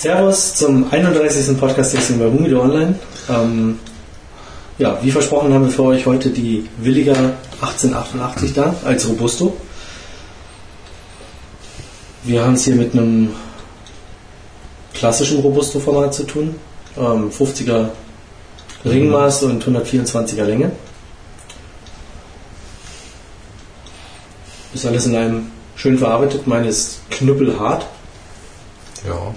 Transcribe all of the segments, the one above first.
Servus zum 31. Podcast-Testing bei Humido Online. Ähm, ja, wie versprochen haben wir für euch heute die Williger 1888 da als Robusto. Wir haben es hier mit einem klassischen Robusto-Format zu tun. Ähm, 50er Ringmaß und 124er Länge. Ist alles in einem schön verarbeitet. Meine ist knüppelhart. Ja.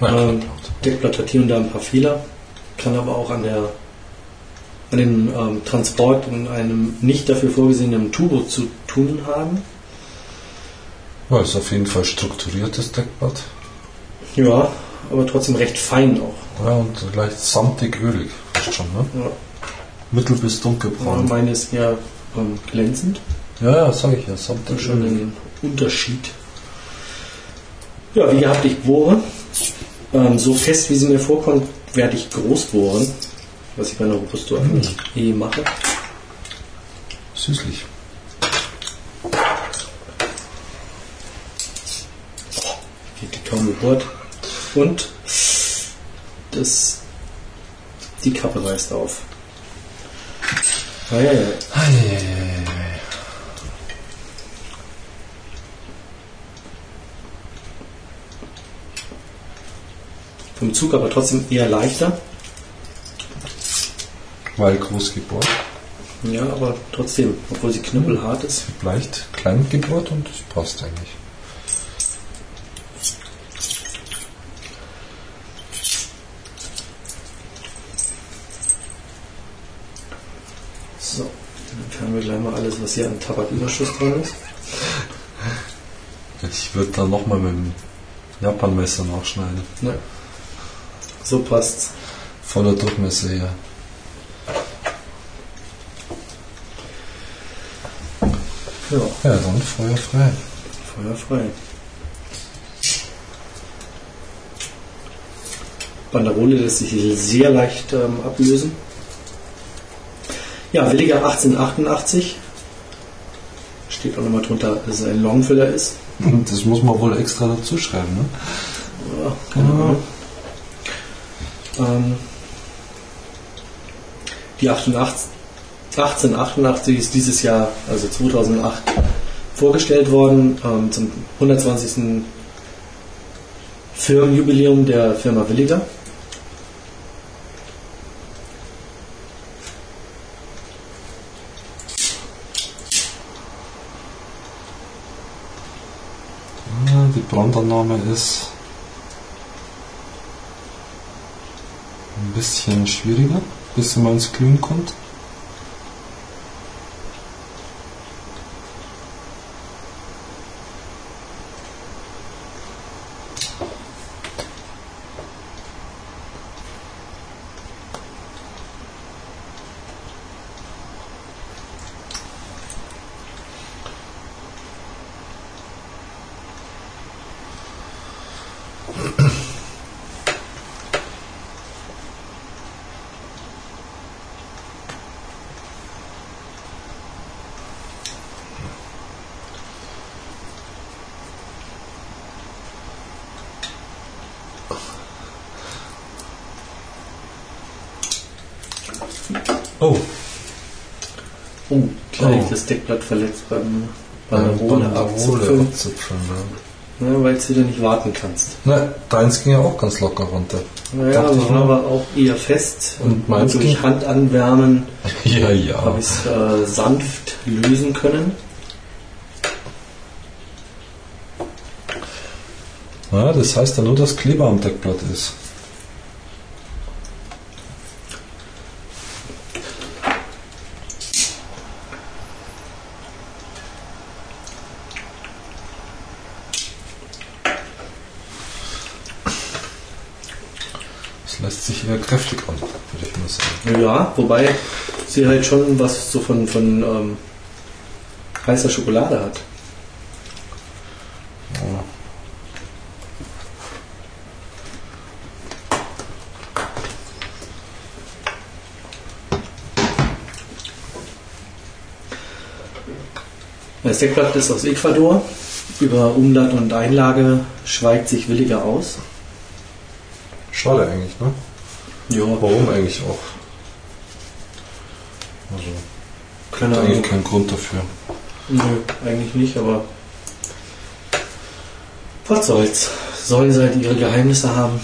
Ähm, Deckblatt hat hier und da ein paar Fehler, kann aber auch an der an dem ähm, Transport in einem nicht dafür vorgesehenen Turbo zu tun haben. Ja, ist auf jeden Fall strukturiertes Deckblatt. Ja, aber trotzdem recht fein auch. Ja, und leicht samtig ölig. Fast schon, ne? Ja. Mittel bis Ja, dunkelbraun. meine ist eher ähm, glänzend. Ja, ja, sag ich ja, samtig ölig. den Unterschied. Ja, wie gehabt, ich bohre. Ähm, so fest wie sie mir vorkommt, werde ich groß bohren. Was ich bei einer Robusto eigentlich eh mache. Süßlich. Geht die kaum gebohrt. Und das, die Kappe reißt auf. Ah, ja, ja. Vom Zug aber trotzdem eher leichter. Weil groß gebohrt. Ja, aber trotzdem, obwohl sie knüppelhart ist. Leicht klein gebohrt und das passt eigentlich. So, dann entfernen wir gleich mal alles, was hier an Tabaküberschuss dran ist. Ich würde dann nochmal mit dem Japanmesser nachschneiden. Ja. So passt's. Voller Durchmesser her. Ja, Ja, dann Feuer frei. Feuer frei. Banderole lässt sich sehr leicht ähm, ablösen. Ja, Williger 1888. Steht auch nochmal drunter, dass es ein Longfiller ist. Das muss man wohl extra dazu schreiben, ne? Ja, Ahnung. Ähm, die 88, 1888 ist dieses Jahr, also 2008, vorgestellt worden ähm, zum 120. Firmenjubiläum der Firma Williger. Die Brandannahme ist bisschen schwieriger, bis man ins Glühen kommt. Oh, Oh, gleich Oh. das Deckblatt verletzt beim Banderole abzupfen, abzupfen. Ja. ne, weil du wieder nicht warten kannst. Na, deins ging ja auch ganz locker runter. Naja, Dachte ich war auch eher fest Und und, durch ging- Hand anwärmen Ja, ja. habe ich es äh, sanft lösen können. Ja, das heißt ja nur, dass Kleber am Deckblatt ist. Das lässt sich eher kräftig an, würde ich mal sagen. Ja, wobei sie halt schon was so von, von ähm, heißer Schokolade hat. Ja. Das Deckblatt ist aus Ecuador. Über Umland und Einlage schweigt sich williger aus. Schade eigentlich, ne? Ja, Warum eigentlich auch? Also, keine gibt eigentlich Ahnung. keinen Grund dafür. Nö, eigentlich nicht, aber was soll's. Sollen sie halt ihre Geheimnisse haben.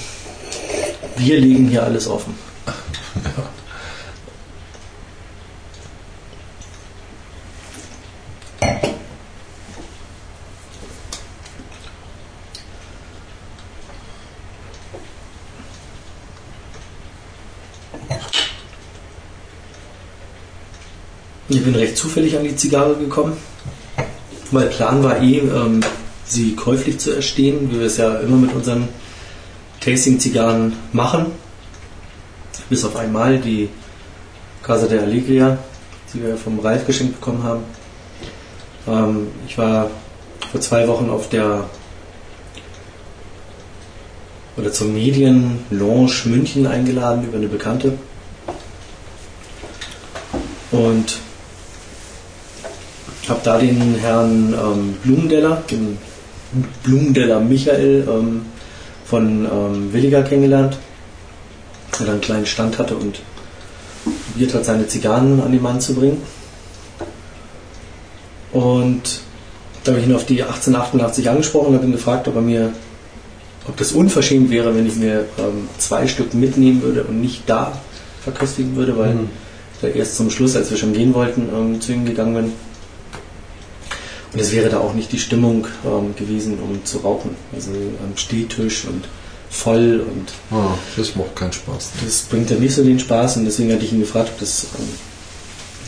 Wir legen hier alles offen. Bin recht zufällig an die Zigarre gekommen, weil Plan war eh, ähm, sie käuflich zu erstehen, wie wir es ja immer mit unseren Tasting-Zigarren machen. Bis auf einmal die Casa de Alegria, die wir vom Ralf geschenkt bekommen haben. Ähm, ich war vor zwei Wochen auf der oder zur Medien-Lounge München eingeladen über eine Bekannte. Und habe da den Herrn ähm, Blumendeller, den Blumendeller Michael ähm, von ähm, Williger kennengelernt, der da einen kleinen Stand hatte und probiert hat, seine Zigarren an den Mann zu bringen. Und da habe ich ihn auf die 1888 angesprochen und habe ihn gefragt, ob er mir, ob das unverschämt wäre, wenn ich mir ähm, zwei Stück mitnehmen würde und nicht da verköstigen würde, weil Mhm. da erst zum Schluss, als wir schon gehen wollten, ähm, zu ihm gegangen bin. Und es wäre da auch nicht die Stimmung ähm, gewesen, um zu rauchen. Also am Stehtisch und voll und Ah, das macht keinen Spaß. Ne? das bringt ja nicht so den Spaß und deswegen hatte ich ihn gefragt, ob das ähm,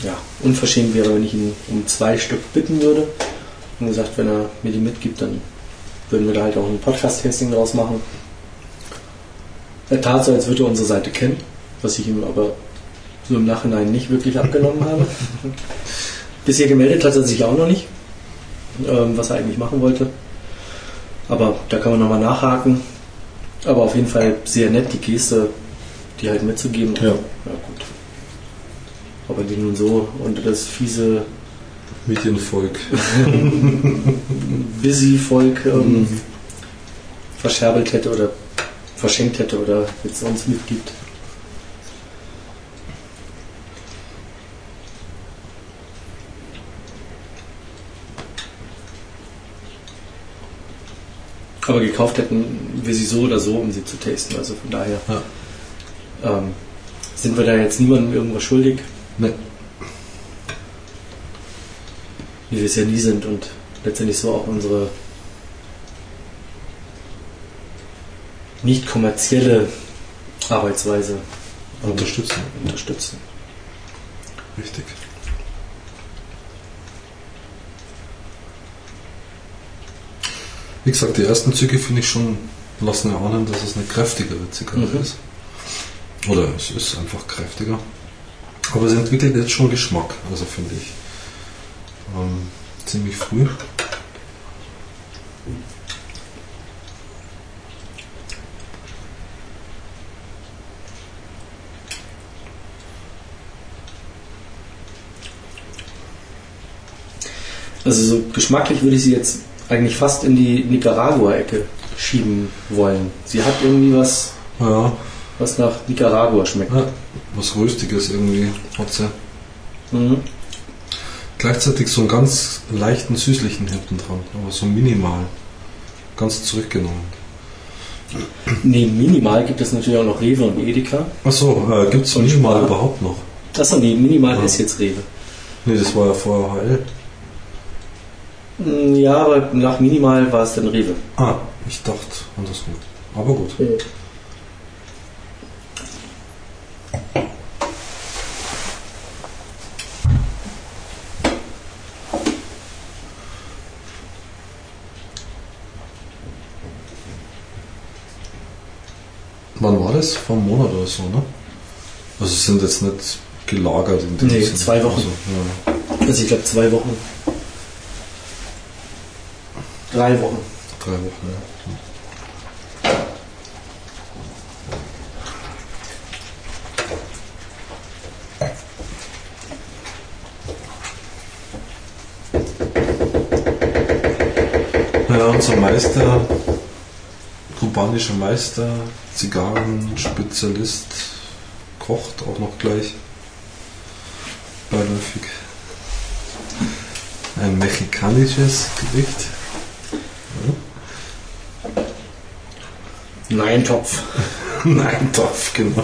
ja, unverschämt wäre, wenn ich ihn um zwei Stück bitten würde. Und gesagt, wenn er mir die mitgibt, dann würden wir da halt auch ein Podcast-Testing draus machen. Er tat so, als würde er unsere Seite kennen, was ich ihm aber so im Nachhinein nicht wirklich abgenommen habe. Bisher gemeldet hat er sich auch noch nicht, ähm, was er eigentlich machen wollte. Aber da kann man nochmal nachhaken. Aber auf jeden Fall sehr nett, die Geste, die halt mitzugeben. Ja. ja gut. Ob er die nun so unter das fiese Medienvolk. Busy-Volk ähm, Mhm. verscherbelt hätte oder verschenkt hätte oder jetzt uns mitgibt. Aber gekauft hätten wir sie so oder so, um sie zu tasten. Also von daher Ja. ähm, sind wir da jetzt niemandem irgendwas schuldig, Ne. wie wir es ja nie sind und letztendlich so auch unsere nicht kommerzielle Arbeitsweise ähm, Unterstützen. unterstützen. Richtig. Wie gesagt, die ersten Züge finde ich schon, lassen erahnen, dass es eine kräftigere Zigarre Mhm. ist. Oder es ist einfach kräftiger. Aber es entwickelt jetzt schon Geschmack, also finde ich. Ähm, ziemlich früh. Also so geschmacklich würde ich sie jetzt eigentlich fast in die Nicaragua-Ecke schieben wollen. Sie hat irgendwie was, Ja, was nach Nicaragua schmeckt. ja, was Röstiges irgendwie hat sie. Mhm. Gleichzeitig so einen ganz leichten süßlichen hinten dran, aber so minimal. Ganz zurückgenommen. Neben Minimal gibt es natürlich auch noch Rewe und Edeka. Achso, äh, gibt es minimal Spar. überhaupt noch? Achso, nee, Minimal Ja. ist jetzt Rewe. Nee, das war ja vorher HL. Mm, Ja, aber nach Minimal war es dann Rewe. Ah, ich dachte andersrum. Aber gut. Wann war das? Vor einem Monat oder so, ne? Also es sind jetzt nicht gelagert in dem Nee, Sinne. zwei Wochen. Also, ja, Also ich glaube zwei Wochen. Drei Wochen. drei Wochen, ja. Ja, unser Meister kubanischer Meister, Zigarrenspezialist, kocht auch noch gleich. Beiläufig. Ein mexikanisches Gericht. Nein, Topf. Nein, Topf, genau.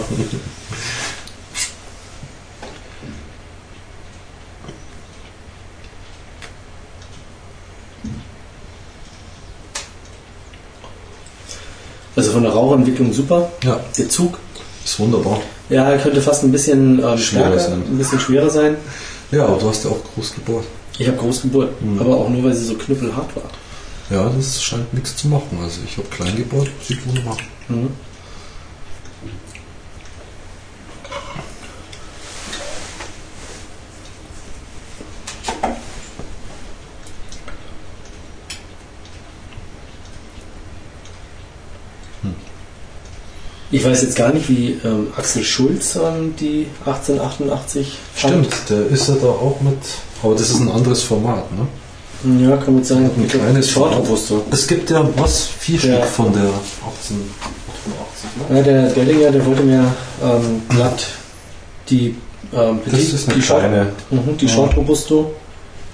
Also von der Rauchentwicklung super. Ja, Der Zug, ist wunderbar. ja, er könnte fast ein bisschen ähm, Schwerer sein. ein bisschen schwerer sein. Ja, aber du hast ja auch groß gebohrt. Ich habe Großgeburt, Mhm. aber auch nur, weil sie so knüppelhart war. Ja, das scheint nichts zu machen. Also ich habe klein gebohrt, sieht wunderbar. Mhm. Ich weiß jetzt gar nicht, wie ähm, Axel Schulz ähm, die 1888 fand. Stimmt, der ist ja da auch mit. Aber das ist ein anderes Format, ne? Ja, kann gut sein. Ein kleines Short. Robusto. Es gibt ja was, vier Ja. Stück von der 1888, ne? Ja, der Dellinger, der wollte mir ähm, glatt die ähm, Das ist eine die Short, kleine. mhm, die Ja. Short Robusto.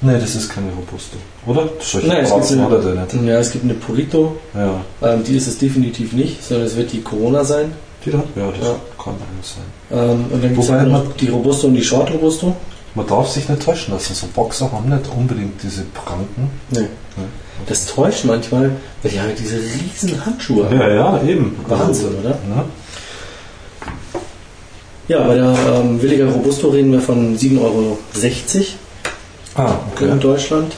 Nee, das ist keine Robusto. Oder? Solche Nein, es gibt eine- hat er nicht. Ja, es gibt eine Purito, Ja. ähm, die ist es definitiv nicht, sondern es wird die Corona sein. Die da? Ja, das Ja. kann eines sein. Ähm, und dann gibt es halt noch man- die Robusto und die Short Robusto. Man darf sich nicht täuschen lassen. So Boxer haben nicht unbedingt diese Pranken. Nee. Das täuscht manchmal, weil die haben diese riesen Handschuhe. Ja, ja, eben. Wahnsinn, oder? Ne? Ja, bei der ähm, Williger Robusto reden wir von 7,60 Euro Ah, in okay. Deutschland.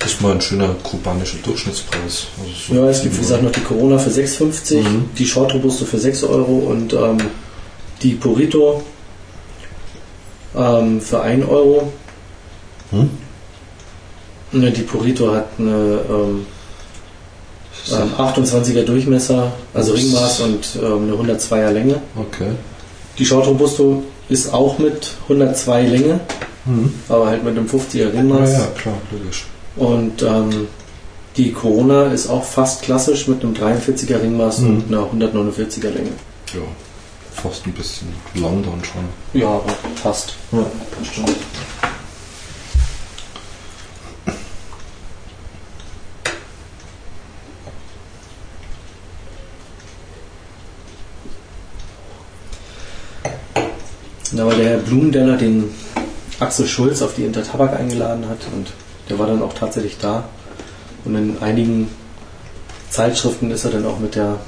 Das ist mal ein schöner kubanischer Durchschnittspreis. Also so Ja, es gibt wie gesagt noch die Corona für 6,50, Mhm. die Short Robusto für 6 Euro und ähm, die Purito ähm, für 1 Euro. Hm? Ne, Die Purito hat eine ähm, ähm, 28er Durchmesser, also Ups. Ringmaß und ähm, eine 102er Länge. Okay. Die Short Robusto ist auch mit 102 Länge, Mhm. aber halt mit einem 50er Ja, Ringmaß. ja, klar, logisch. Und ähm, die Corona ist auch fast klassisch mit einem 43er Ringmaß Mhm. und einer 149er Länge. Ja. Fast ein bisschen lang dann schon. Ja, aber fast. Ja, das stimmt. Da war der Herr Blumendeller, den Axel Schulz auf die Intertabak eingeladen hat und der war dann auch tatsächlich da. Und in einigen Zeitschriften ist er dann auch mit der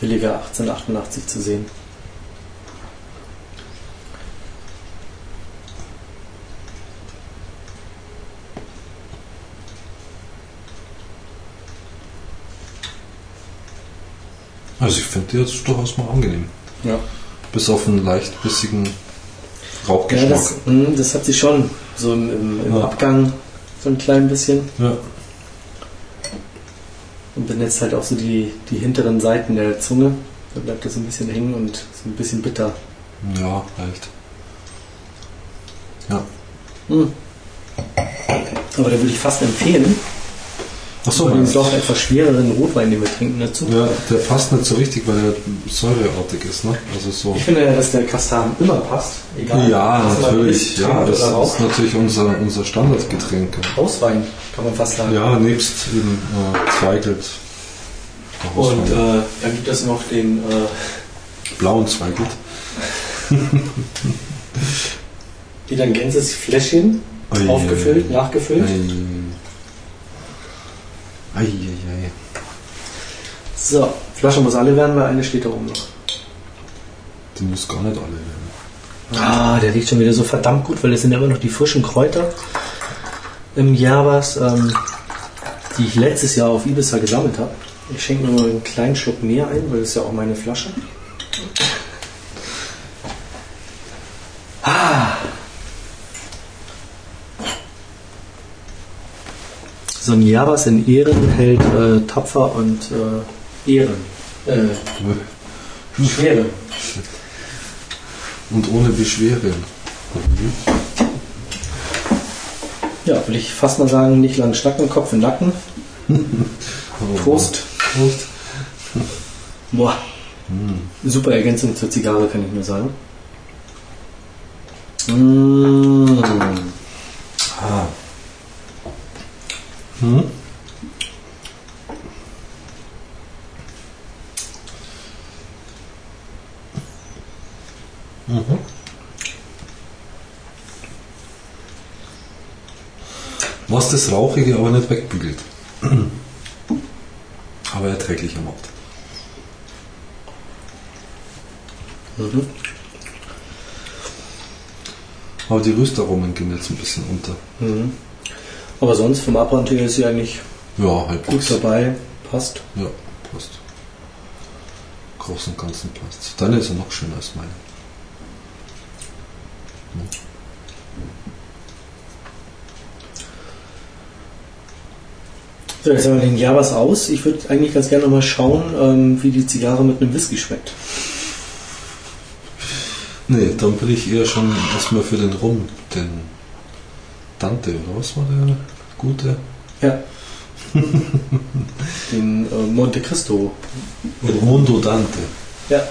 Williger 1888 zu sehen. Also ich finde die jetzt durchaus mal angenehm. Ja. Bis auf einen leicht bissigen Ja, Rauchgeschmack. das, mh, das hat sich schon so im, im, im Ja. Abgang so ein klein bisschen. Ja. Und benetzt halt auch so die, die hinteren Seiten der Zunge. Da bleibt das so ein bisschen hängen und so ein bisschen bitter. ja, leicht. Hm. Aber da würde ich fast empfehlen, Achso, dem doch etwas schwereren Rotwein, den wir trinken, dazu. ja, der passt nicht so richtig, weil er säureartig ist, ne? Also so. Ich finde ja, dass der Kastan immer passt. Egal, Ja, natürlich. Ja, das ist raucht. natürlich unser, unser Standardgetränk. Hauswein, kann man fast sagen. Ja, nebst eben äh, Zweigelt. Und äh, dann gibt es noch den äh, blauen Zweigelt. die dann Gänses Fläschchen aufgefüllt, nachgefüllt. Ei, ei, ei. So, Flasche muss alle werden, weil eine steht da oben noch. Die muss gar nicht alle werden. Ah, der riecht schon wieder so verdammt gut, weil es sind immer noch die frischen Kräuter im Javas, ähm, die ich letztes Jahr auf Ibiza gesammelt habe. Ich schenke mir mal einen kleinen Schluck mehr ein, weil das ist ja auch meine Flasche. So ein Javas in Ehren hält äh, tapfer und äh, Ehren. Äh, Schwere. Und ohne Beschwere. Ja, will ich fast mal sagen, nicht lang schnacken, Kopf in Nacken. Prost. Prost. Boah. Super Ergänzung zur Zigarre, kann ich nur sagen. Mmh. Ah. Hm? Mhm. Was das Rauchige aber nicht wegbügelt. aber erträglicher macht. Mhm. Aber die Röstaromen gehen jetzt ein bisschen unter. Mhm. Aber sonst vom Abbrand her ist sie eigentlich Ja, halb gut dabei. Passt. Ja, passt. Großen und Ganzen passt. Deine ist ja noch schöner als meine. So, jetzt haben wir den Javas aus. Ich würde eigentlich ganz gerne mal schauen, ähm, wie die Zigarre mit einem Whisky schmeckt. Nee, dann bin ich eher schon erstmal für den Rum, den Dante, oder was war der gute? Ja. den äh, Monte Cristo. Mondo Dante. Ja.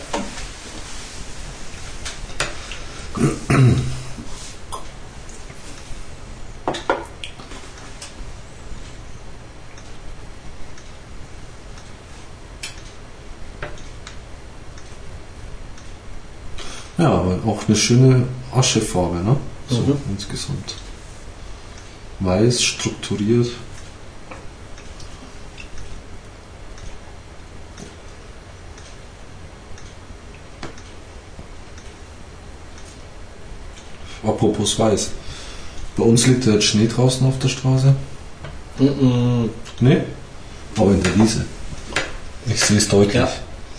Ja, aber auch eine schöne Aschefarbe, ne? So Mhm. insgesamt. Weiß, strukturiert. Apropos weiß. Bei uns liegt ja jetzt Schnee draußen auf der Straße. Mhm. Nee? Aber in der Wiese. Ich sehe es deutlich. Ja.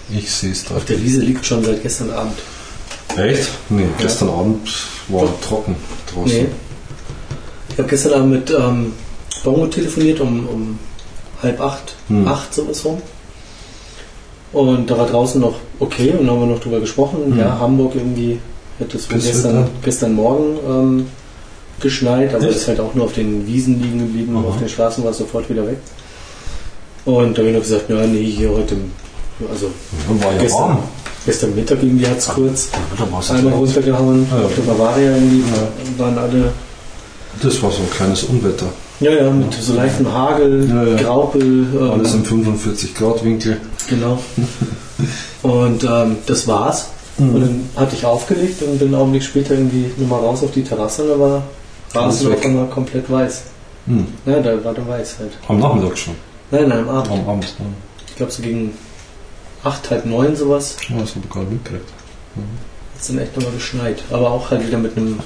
Ich sehe es Auf deutlich. der Wiese liegt schon seit gestern Abend. Echt? Nee, gestern Abend war Doch. trocken draußen. Nee. Ich habe gestern Abend mit ähm, Bongo telefoniert um, um halb acht, Hm. acht sowas rum. Und da war draußen noch okay und dann haben wir noch drüber gesprochen. Hm. Ja, Hamburg irgendwie hätte es gestern, gestern Morgen ähm, geschneit, aber es ist halt auch nur auf den Wiesen liegen geblieben, Aha. auf den Straßen war es sofort wieder weg. Und da habe ich noch gesagt, ja, nee, hier heute, also ja Gestern. warm. gestern Mittag irgendwie hat es kurz einmal runtergehauen. Ja. Auf der Bavaria irgendwie waren alle Das war so ein kleines Unwetter. Ja, ja, mit so leichtem Hagel, Ja, ja. Graupel, ähm, Alles im 45 Grad Winkel. genau. Und ähm, das war's. Mhm. Und dann hatte ich aufgelegt und bin einen Augenblick später irgendwie nochmal raus auf die Terrasse und da war Rasen auf einmal komplett weiß. Hm. Ja, da war der weiß halt. Am Nachmittag schon. Nein, nein, am Abend. Am Abend. Ne? Ich glaube so gegen acht, halb neun sowas. Ja, das habe ich nicht mitgekriegt. Hat es dann echt nochmal geschneit. Aber auch halt wieder mit einem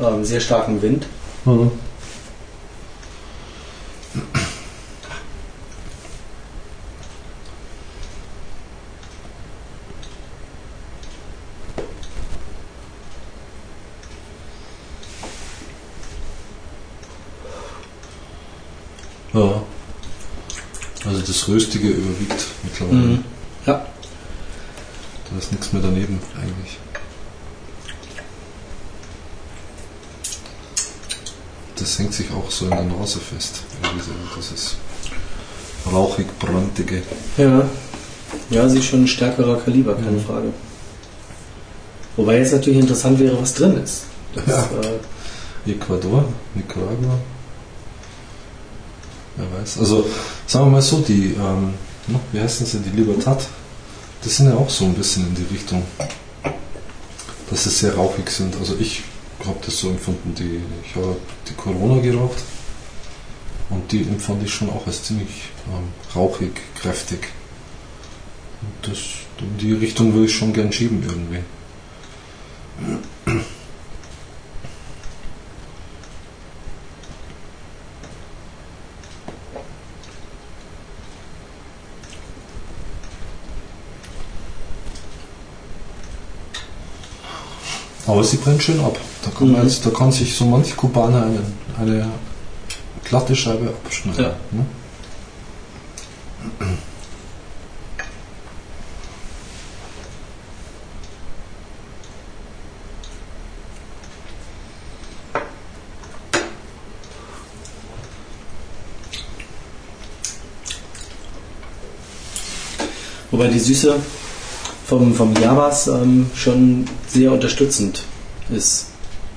ähm, sehr starken Wind. Mhm. Ja. Also das Röstige überwiegt mittlerweile. Mhm. Ja. Da ist nichts mehr daneben eigentlich. Das hängt sich auch so in der Nase fest. So, Das ist rauchig, brandige. Ja. Ja, sie ist schon ein stärkerer Kaliber, keine Mhm. Frage. Wobei jetzt natürlich interessant wäre, was drin ist. Das, Ja. äh, Ecuador, Nicaragua. Wer weiß. Also sagen wir mal so, die, ähm, wie heißen sie, die Libertad, das sind ja auch so ein bisschen in die Richtung, dass sie sehr rauchig sind. Also ich habe das so empfunden, die, ich habe die Corona geraucht und die empfand ich schon auch als ziemlich ähm, rauchig, kräftig. Und das, in die Richtung würde ich schon gern schieben irgendwie. Aber sie brennt schön ab. Da kann, man Mhm. jetzt, da kann sich so manch Kubaner eine, eine glatte Scheibe abschneiden. Ja. Ne? Wobei die Süße vom, vom Javas ähm, schon sehr unterstützend ist.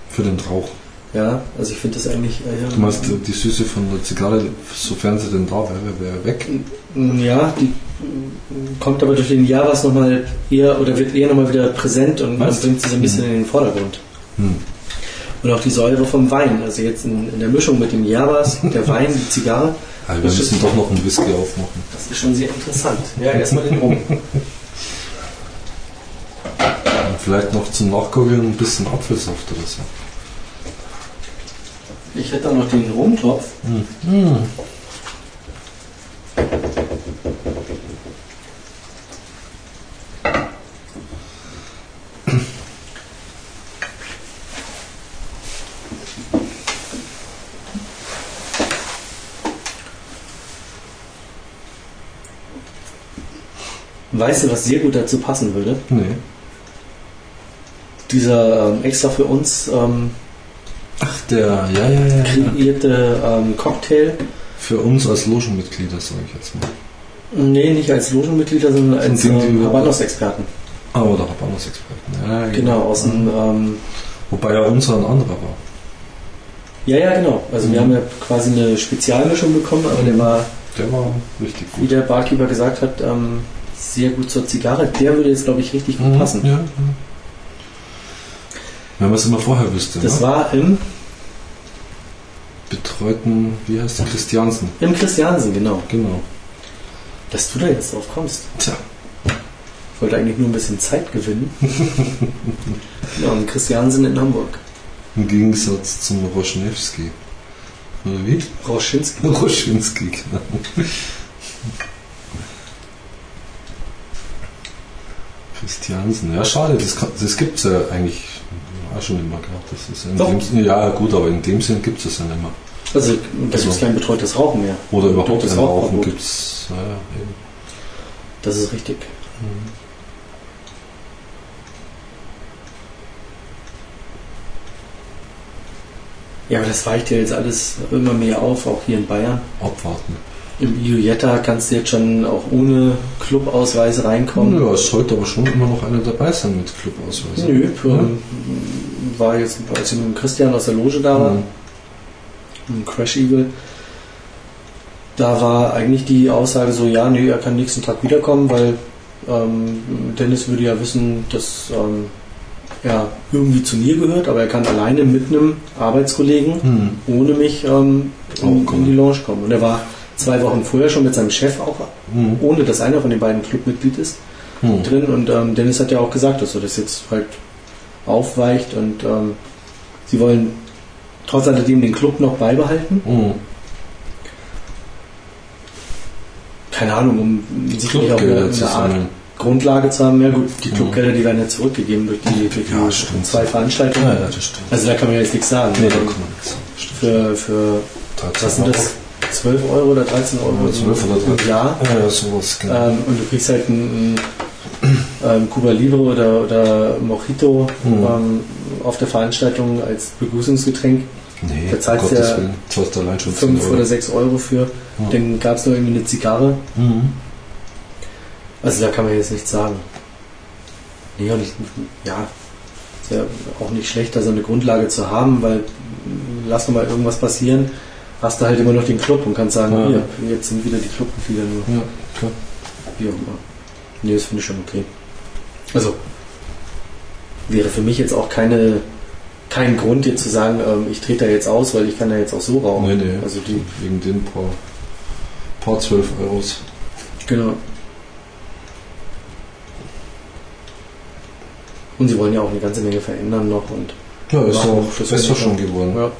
Für den Rauch. Ja, also ich finde das eigentlich. Äh, Du meinst, die Süße von der Zigarre, sofern sie denn da wäre, wäre weg. Ja, die mm, kommt aber durch den Javas nochmal eher oder wird eher nochmal wieder präsent und man bringt sie so ein bisschen in den Vordergrund. Hm. Und auch die Säure vom Wein. Also jetzt in, in der Mischung mit dem Javas, der Wein, die Zigarre, Also wir müssen doch noch einen Whisky aufmachen. das ist schon sehr interessant. Ja, erstmal den Rum. Vielleicht noch zum Nachgurgeln ein bisschen Apfelsaft oder so. Ich hätte da noch den Rumtopf. Weißt du, was sehr gut dazu passen würde? Nee. Dieser ähm, extra für uns ähm, Ach, der, ja, ja, ja. kreierte ähm, Cocktail. Für uns als Logenmitglieder, sage ich jetzt mal. Nee, nicht als Logenmitglieder, sondern als Sind ähm, Habanos-Experten. Ah, oder Habanos-Experten. Ja, Genau, aus dem. Ähm, Wobei ja unser ein anderer war. ja, ja, genau. Also wir Mhm. haben ja quasi eine Spezialmischung bekommen, aber der war, Der war richtig wie gut. der Barkeeper gesagt hat, ähm, sehr gut zur Zigarre. Der würde jetzt, glaube ich, richtig gut Mhm, passen. Ja, ja. Wenn man es immer vorher wüsste. Das ne? war im, Betreuten, wie heißt der? Christiansen. im Christiansen, genau. Genau. Dass du da jetzt drauf kommst. Tja. Ich wollte eigentlich nur ein bisschen Zeit gewinnen. ja, und Christiansen in Hamburg. Im Gegensatz zum Roschnewski. Oder wie? Rauschinski. Roschinski, genau. Christiansen. Ja, schade, das, kann- das gibt es ja eigentlich auch schon immer gehabt. Das ist in Doch. dem, Sinn- ja, gut, aber in dem Sinn gibt es ja nicht mehr. Also, da Also- gibt es kein betreutes Rauchen mehr. Oder überhaupt Das ein Rauchverbot. Rauchen gibt es. Ja, eben. Das ist richtig. Ja, aber das weicht ja jetzt alles immer mehr auf, auch hier in Bayern. Abwarten. Im Iujetta kannst du jetzt schon auch ohne Clubausweis reinkommen. Ja, es sollte aber schon immer noch einer dabei sein mit Clubausweis. Nö, Ja. ähm, war jetzt, als ich mit dem Christian aus der Loge da war, Mhm. im Crash Eagle, da war eigentlich die Aussage so, ja, nee, er kann nächsten Tag wiederkommen, weil ähm, Dennis würde ja wissen, dass ähm, er irgendwie zu mir gehört, aber er kann alleine mit einem Arbeitskollegen Hm. ohne mich ähm, in, in die Lounge kommen. Und er war zwei Wochen vorher schon mit seinem Chef auch, Hm. ohne dass einer von den beiden Clubmitglied ist, Hm. drin. Und ähm, Dennis hat ja auch gesagt, dass er das jetzt halt aufweicht und ähm, sie wollen trotz alledem den Club noch beibehalten. Hm. Keine Ahnung, um sicherlich auch eine, Art. Grundlage zu haben. Ja gut, die Mhm. Clubgelder, die werden ja zurückgegeben durch die, durch Ja, die zwei Veranstaltungen. Ja. Also da kann man ja jetzt nichts sagen. Nee, da kann man nichts sagen. Für, für 13 was sind das? 12 Euro oder 13 Euro Ja, 12 oder im 13. Jahr. Ja, sowas, genau. Ähm, und du kriegst halt ein, ähm, Cuba Libre oder, oder Mojito Mhm. ähm, auf der Veranstaltung als Begrüßungsgetränk. nee, da zahlst du ja allein schon 10 5 Euro. oder 6 Euro für. Ja. Dann gab es noch irgendwie eine Zigarre. Mhm. Also da kann man jetzt nichts sagen. Nee, und ich, ja, ist ja auch nicht schlecht, da so eine Grundlage zu haben, weil lass doch mal irgendwas passieren, hast du halt immer noch den Club und kannst sagen, Ja. hier, jetzt sind wieder die Clubmitglieder nur. Ja, klar. Wie auch immer. Nee, das finde ich schon okay. Also, wäre für mich jetzt auch keine, kein Grund, jetzt zu sagen, ähm, ich trete da jetzt aus, weil ich kann da jetzt auch so rauchen. Nee, nee. Also die, Wegen den paar, paar 12 Euros. genau. Und sie wollen ja auch eine ganze Menge verändern noch und Ja, ist auch besser schon geworden. ja.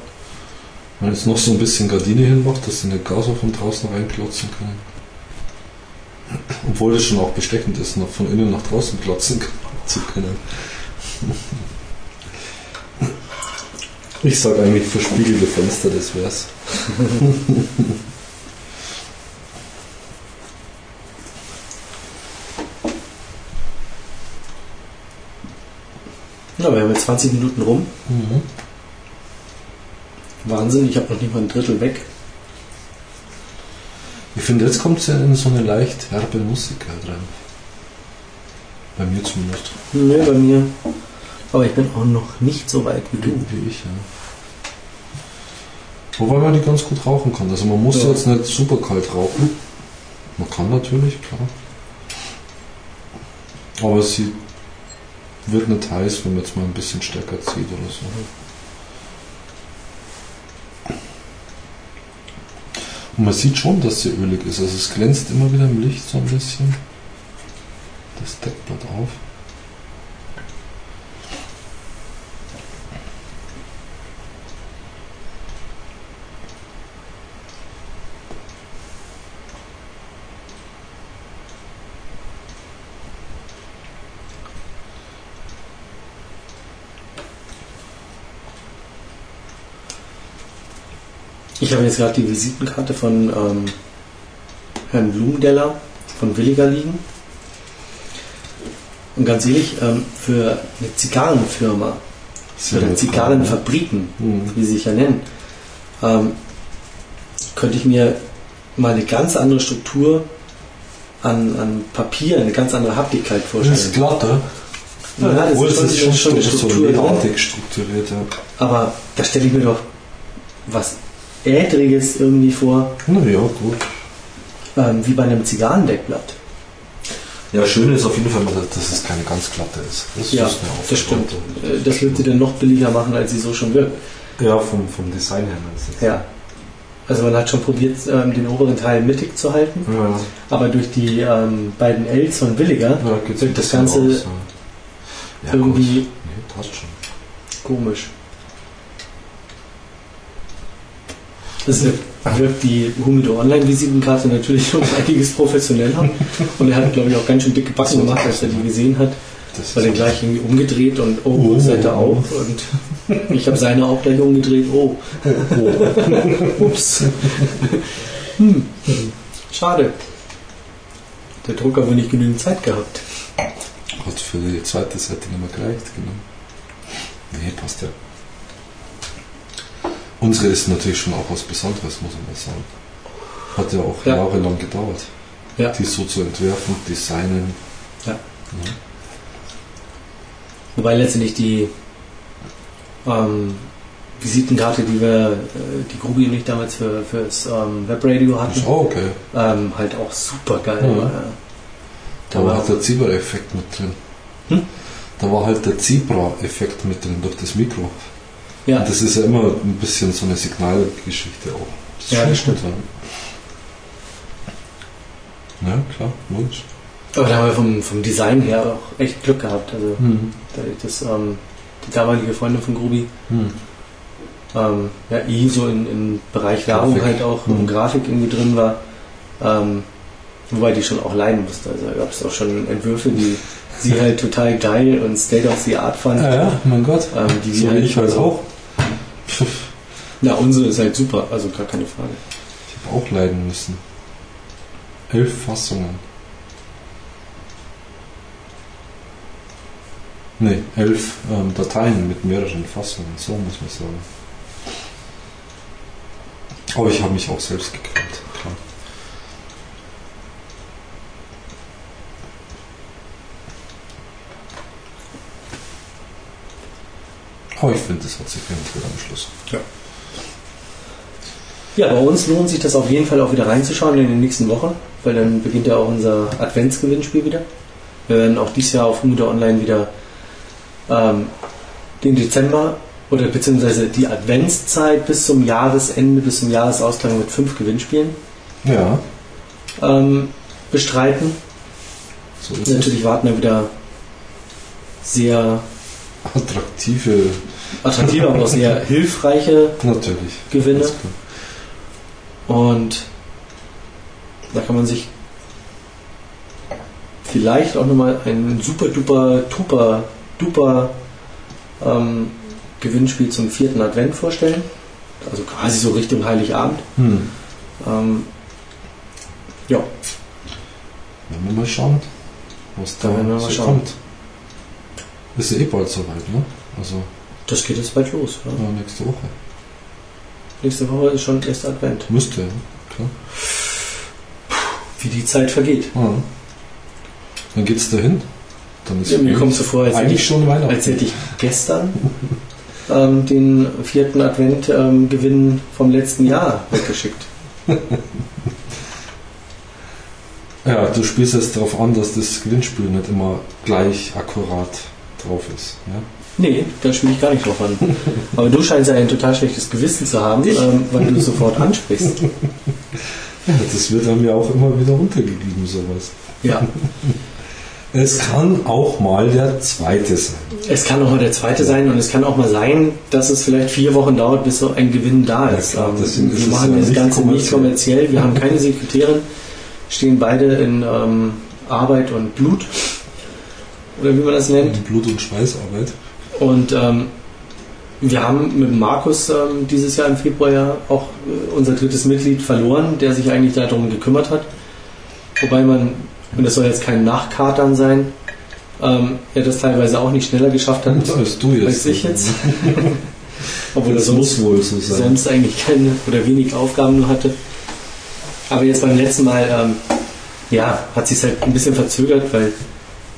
Wenn jetzt noch so ein bisschen Gardine hinmacht, dass sie nicht Gaser von draußen reinklotzen können. Obwohl das schon auch bestechend ist, noch von innen nach draußen klotzen zu können. Ich sage eigentlich verspiegelte Fenster, das wär's. Ja, wir haben jetzt 20 Minuten rum. Mhm. Wahnsinn, ich habe noch nicht mal ein Drittel weg. Ich finde, jetzt kommt es ja in so eine leicht herbe Musik halt rein. Bei mir zumindest. Nö, bei mir. Aber ich bin auch noch nicht so weit wie du. Wie ich, ja. Wobei man die ganz gut rauchen kann. Also man muss Ja. jetzt nicht super kalt rauchen. Man kann natürlich, klar. Aber sie wird nicht heiß, wenn man jetzt mal ein bisschen stärker zieht oder so. Und man sieht schon, dass sie ölig ist. Also es glänzt immer wieder im Licht so ein bisschen. Das Deckblatt auf. Ich habe jetzt gerade die Visitenkarte von ähm, Herrn Blumendeller von Williger liegen. Und ganz ehrlich, ähm, für eine Zigarrenfirma oder neutral, Zigarrenfabriken, Mhm. wie sie sich ja nennen, ähm, könnte ich mir mal eine ganz andere Struktur an, an Papier, eine ganz andere Das vorstellen. ist glatter. Ja, das Obwohl, ist ist schon, schon, schon eine so Struktur strukturiert. Ja. Aber da stelle ich mir doch was Ädriges irgendwie vor, Na ja, gut. ähm, wie bei einem Zigarrendeckblatt. Ja, schön ist auf jeden Fall, dass es keine ganz glatte ist. Das Ja, ist mir auch das stimmt. Äh, Das wird sie dann noch billiger machen, als sie so schon wirkt. Ja, vom, vom Design her jetzt? Ja. Also man hat schon probiert, ähm, den oberen Teil mittig zu halten, Ja, aber durch die ähm, beiden Ls von Williger ja ein das Ganze raus, ja. Irgendwie. Nee, passt schon. komisch. Das wirkt, die Humido Online-Visitenkarte natürlich um einiges professioneller. Und er hat, glaube ich, auch ganz schön dicke Backen gemacht, als er die gesehen hat. Das War dann gleich irgendwie umgedreht und oh, Oh. Seite auf. Und ich habe seine auch gleich umgedreht. Oh, ups. Hm. Schade. Der Drucker wohl nicht genügend Zeit gehabt. hat für die zweite Seite nicht mehr gereicht, genau. Nee, passt ja. Unsere ist natürlich schon auch was Besonderes, muss man mal sagen. Hat ja auch Ja. jahrelang gedauert, Ja. die so zu entwerfen, designen. Ja. Wobei letztendlich die ähm, Visitenkarte, die wir, äh, die Grubi und ich damals für fürs ähm, Webradio hatten, auch okay. ähm, halt auch super geil Ja. war. Ja. Da war halt der Zebra-Effekt mit drin. Hm? Da war halt der Zebra-Effekt mit drin durch das Mikro. Ja, Und das ist ja immer ein bisschen so eine Signalgeschichte auch. Das Ja, das stimmt. Ja. ja, klar, logisch. aber da haben wir vom, vom Design her auch echt Glück gehabt. Also Hm. dadurch, dass ähm, die damalige Freundin von Grubi Hm. ähm, ja eh so in, im Bereich Werbung halt auch Mhm. und Grafik irgendwie drin war. Ähm, wobei die schon auch leiden musste. Also da gab es auch schon Entwürfe, die sie halt total geil und state of the art fand. Ja, ja, mein Gott. Ähm, die So wie ich halt auch. Na, unsere ist halt super, also gar keine Frage. Ich habe auch leiden müssen. Elf Fassungen. Ne, elf ähm, Dateien mit mehreren Fassungen, so muss man sagen. Aber ich habe mich auch selbst gekrallt, klar. Aber ich finde, das hat sich rentiert am Schluss. Ja, bei uns lohnt sich das auf jeden Fall auch wieder reinzuschauen in den nächsten Wochen, weil dann beginnt ja auch unser Adventsgewinnspiel wieder. Wir werden auch dieses Jahr auf Mutter Online wieder ähm, den Dezember oder beziehungsweise die Adventszeit bis zum Jahresende, bis zum Jahresausklang mit fünf Gewinnspielen Ja, ähm, bestreiten. so ist Natürlich warten wir wieder sehr. Attraktive, attraktive, aber auch sehr hilfreiche natürlich. Gewinne. Und da kann man sich vielleicht auch nochmal ein super duper duper duper ähm, Gewinnspiel zum vierten Advent vorstellen. Also quasi so Richtung Heiligabend. Hm. Ähm, ja, Werden wir mal schauen, was da Da werden wir mal so schauen. kommt. Ist ja eh bald soweit, ne? Also das geht jetzt bald los. Ja. ja, nächste Woche. Nächste Woche ist schon erster Advent. Müsste, ja, klar. Wie die Zeit vergeht. Ja. Dann geht's dahin. Dann ist Ja, mir kommt so vor, als hätte eigentlich ich- schon Weihnachten. Als hätte ich gestern ähm, den vierten Advent-Gewinn vom letzten Jahr weggeschickt. Ja, du spielst jetzt darauf an, dass das Gewinnspiel nicht immer gleich akkurat drauf ist. Ja? Nee, da spiele ich gar nicht drauf an. Aber du scheinst ja ein total schlechtes Gewissen zu haben, ähm, weil du es sofort ansprichst. ja, das wird dann ja auch immer wieder runtergegeben, sowas. Ja, Es kann auch mal der zweite sein. es kann auch mal der zweite sein und es kann auch mal sein, dass es vielleicht vier Wochen dauert, bis so ein Gewinn da Ja, ist. klar, Ähm, deswegen ist wir es machen ja das nicht Ganze nicht kommerziell. kommerziell. Wir haben keine Sekretärin, stehen beide in ähm, Arbeit und Blut. Oder wie man das nennt. Blut- und Schweißarbeit. Und ähm, wir haben mit Markus ähm, dieses Jahr im Februar ja auch äh, unser drittes Mitglied verloren, der sich eigentlich darum gekümmert hat. Wobei man, und das soll jetzt kein Nachkatern sein, ähm, er das teilweise auch nicht schneller geschafft hat Das bist du jetzt. als ich jetzt. Obwohl er Das sonst, muss wohl so sein. sonst eigentlich keine oder wenig Aufgaben nur hatte. Aber jetzt beim letzten Mal, ähm, ja, hat sich halt ein bisschen verzögert, weil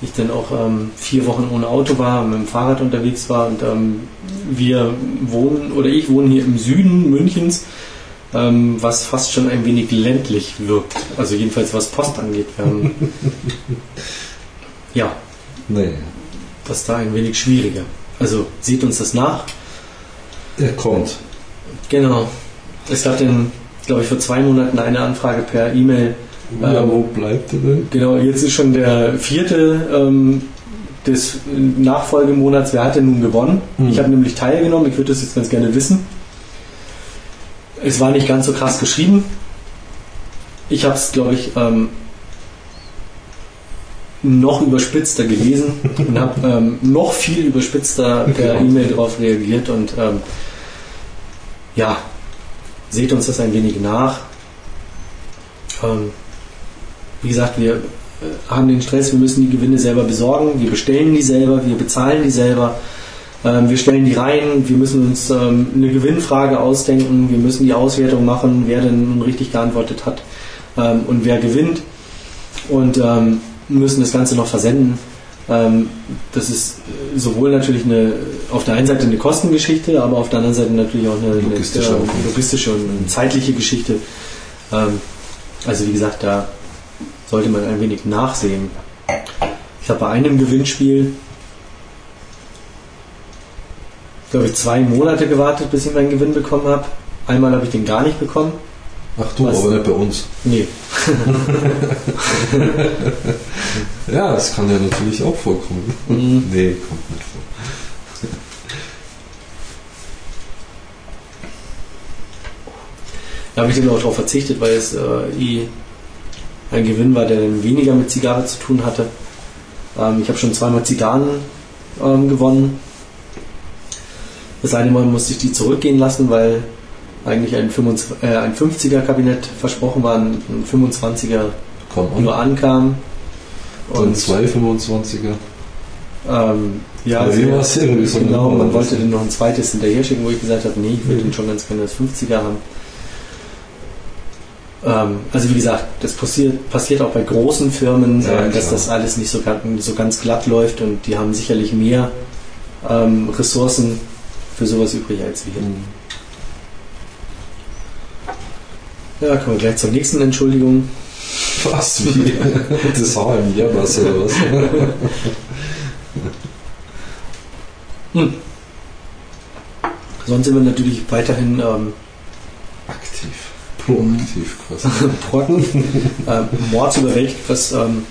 ich dann auch ähm, vier Wochen ohne Auto war und mit dem Fahrrad unterwegs war und ähm, wir wohnen oder ich wohne hier im Süden Münchens, ähm, was fast schon ein wenig ländlich wirkt. Also jedenfalls was Post angeht. Ja, Nee, das da ein wenig schwieriger. Also seht uns das nach. er kommt. Genau. Es gab dann, glaube ich, vor zwei Monaten eine Anfrage per E-Mail. Ja, Ähm, wo bleibt er denn? Genau, jetzt ist schon der vierte ähm, des Nachfolgemonats. Wer hat denn nun gewonnen? Hm. Ich habe nämlich teilgenommen. Ich würde das jetzt ganz gerne wissen. Es war nicht ganz so krass geschrieben. Ich habe es, glaube ich, ähm, noch überspitzter gelesen und habe ähm, noch viel überspitzter per Genau. E-Mail darauf reagiert und ähm, ja, seht uns das ein wenig nach. Ähm, wie gesagt, wir äh, haben den Stress, wir müssen die Gewinne selber besorgen, wir bestellen die selber, wir bezahlen die selber, ähm, wir stellen die rein, wir müssen uns ähm, eine Gewinnfrage ausdenken, wir müssen die Auswertung machen, wer denn nun richtig geantwortet hat ähm, und wer gewinnt und müssen das Ganze noch versenden. Das ist äh, sowohl natürlich eine, auf der einen Seite eine Kostengeschichte, aber auf der anderen Seite natürlich auch eine, eine Logistische äh, Aufwand. logistische und eine zeitliche Geschichte. Also wie gesagt, da sollte man ein wenig nachsehen. Ich habe bei einem Gewinnspiel, glaube ich, zwei Monate gewartet, bis ich meinen Gewinn bekommen habe. Einmal habe ich den gar nicht bekommen. Ach du, Was? aber nicht bei uns. Nee, Ja, das kann ja natürlich auch vorkommen. Mhm. Nee, kommt nicht vor. da habe ich dann auch darauf verzichtet, weil es äh, eh ein Gewinn war, der dann weniger mit Zigarre zu tun hatte. Ähm, ich habe schon zweimal Zigarren ähm, gewonnen. Das eine Mal musste ich die zurückgehen lassen, weil eigentlich ein, 25, äh, ein 50er-Kabinett versprochen war, ein ein 25er Komm nur ankam. Und zwei 25er. Ähm, ja, wie war's irgendwie so genau, eine man wollte dann noch ein zweites hinterher schicken, wo ich gesagt habe, nee, ich würde den schon ganz gerne das 50er haben. Ähm, also wie gesagt, das passiert, passiert auch bei großen Firmen, Ja, äh, dass das alles nicht so, ganz- so ganz glatt läuft und die haben sicherlich mehr ähm, Ressourcen für sowas übrig als wir. Mhm. Ja, kommen wir gleich zur nächsten Entschuldigung. Was? Wie? Das war im Jabbers oder was? Sonst sind wir natürlich weiterhin ähm. Proaktiv quasi. Brocken, ähm, mordsüberwältigt, was ähm,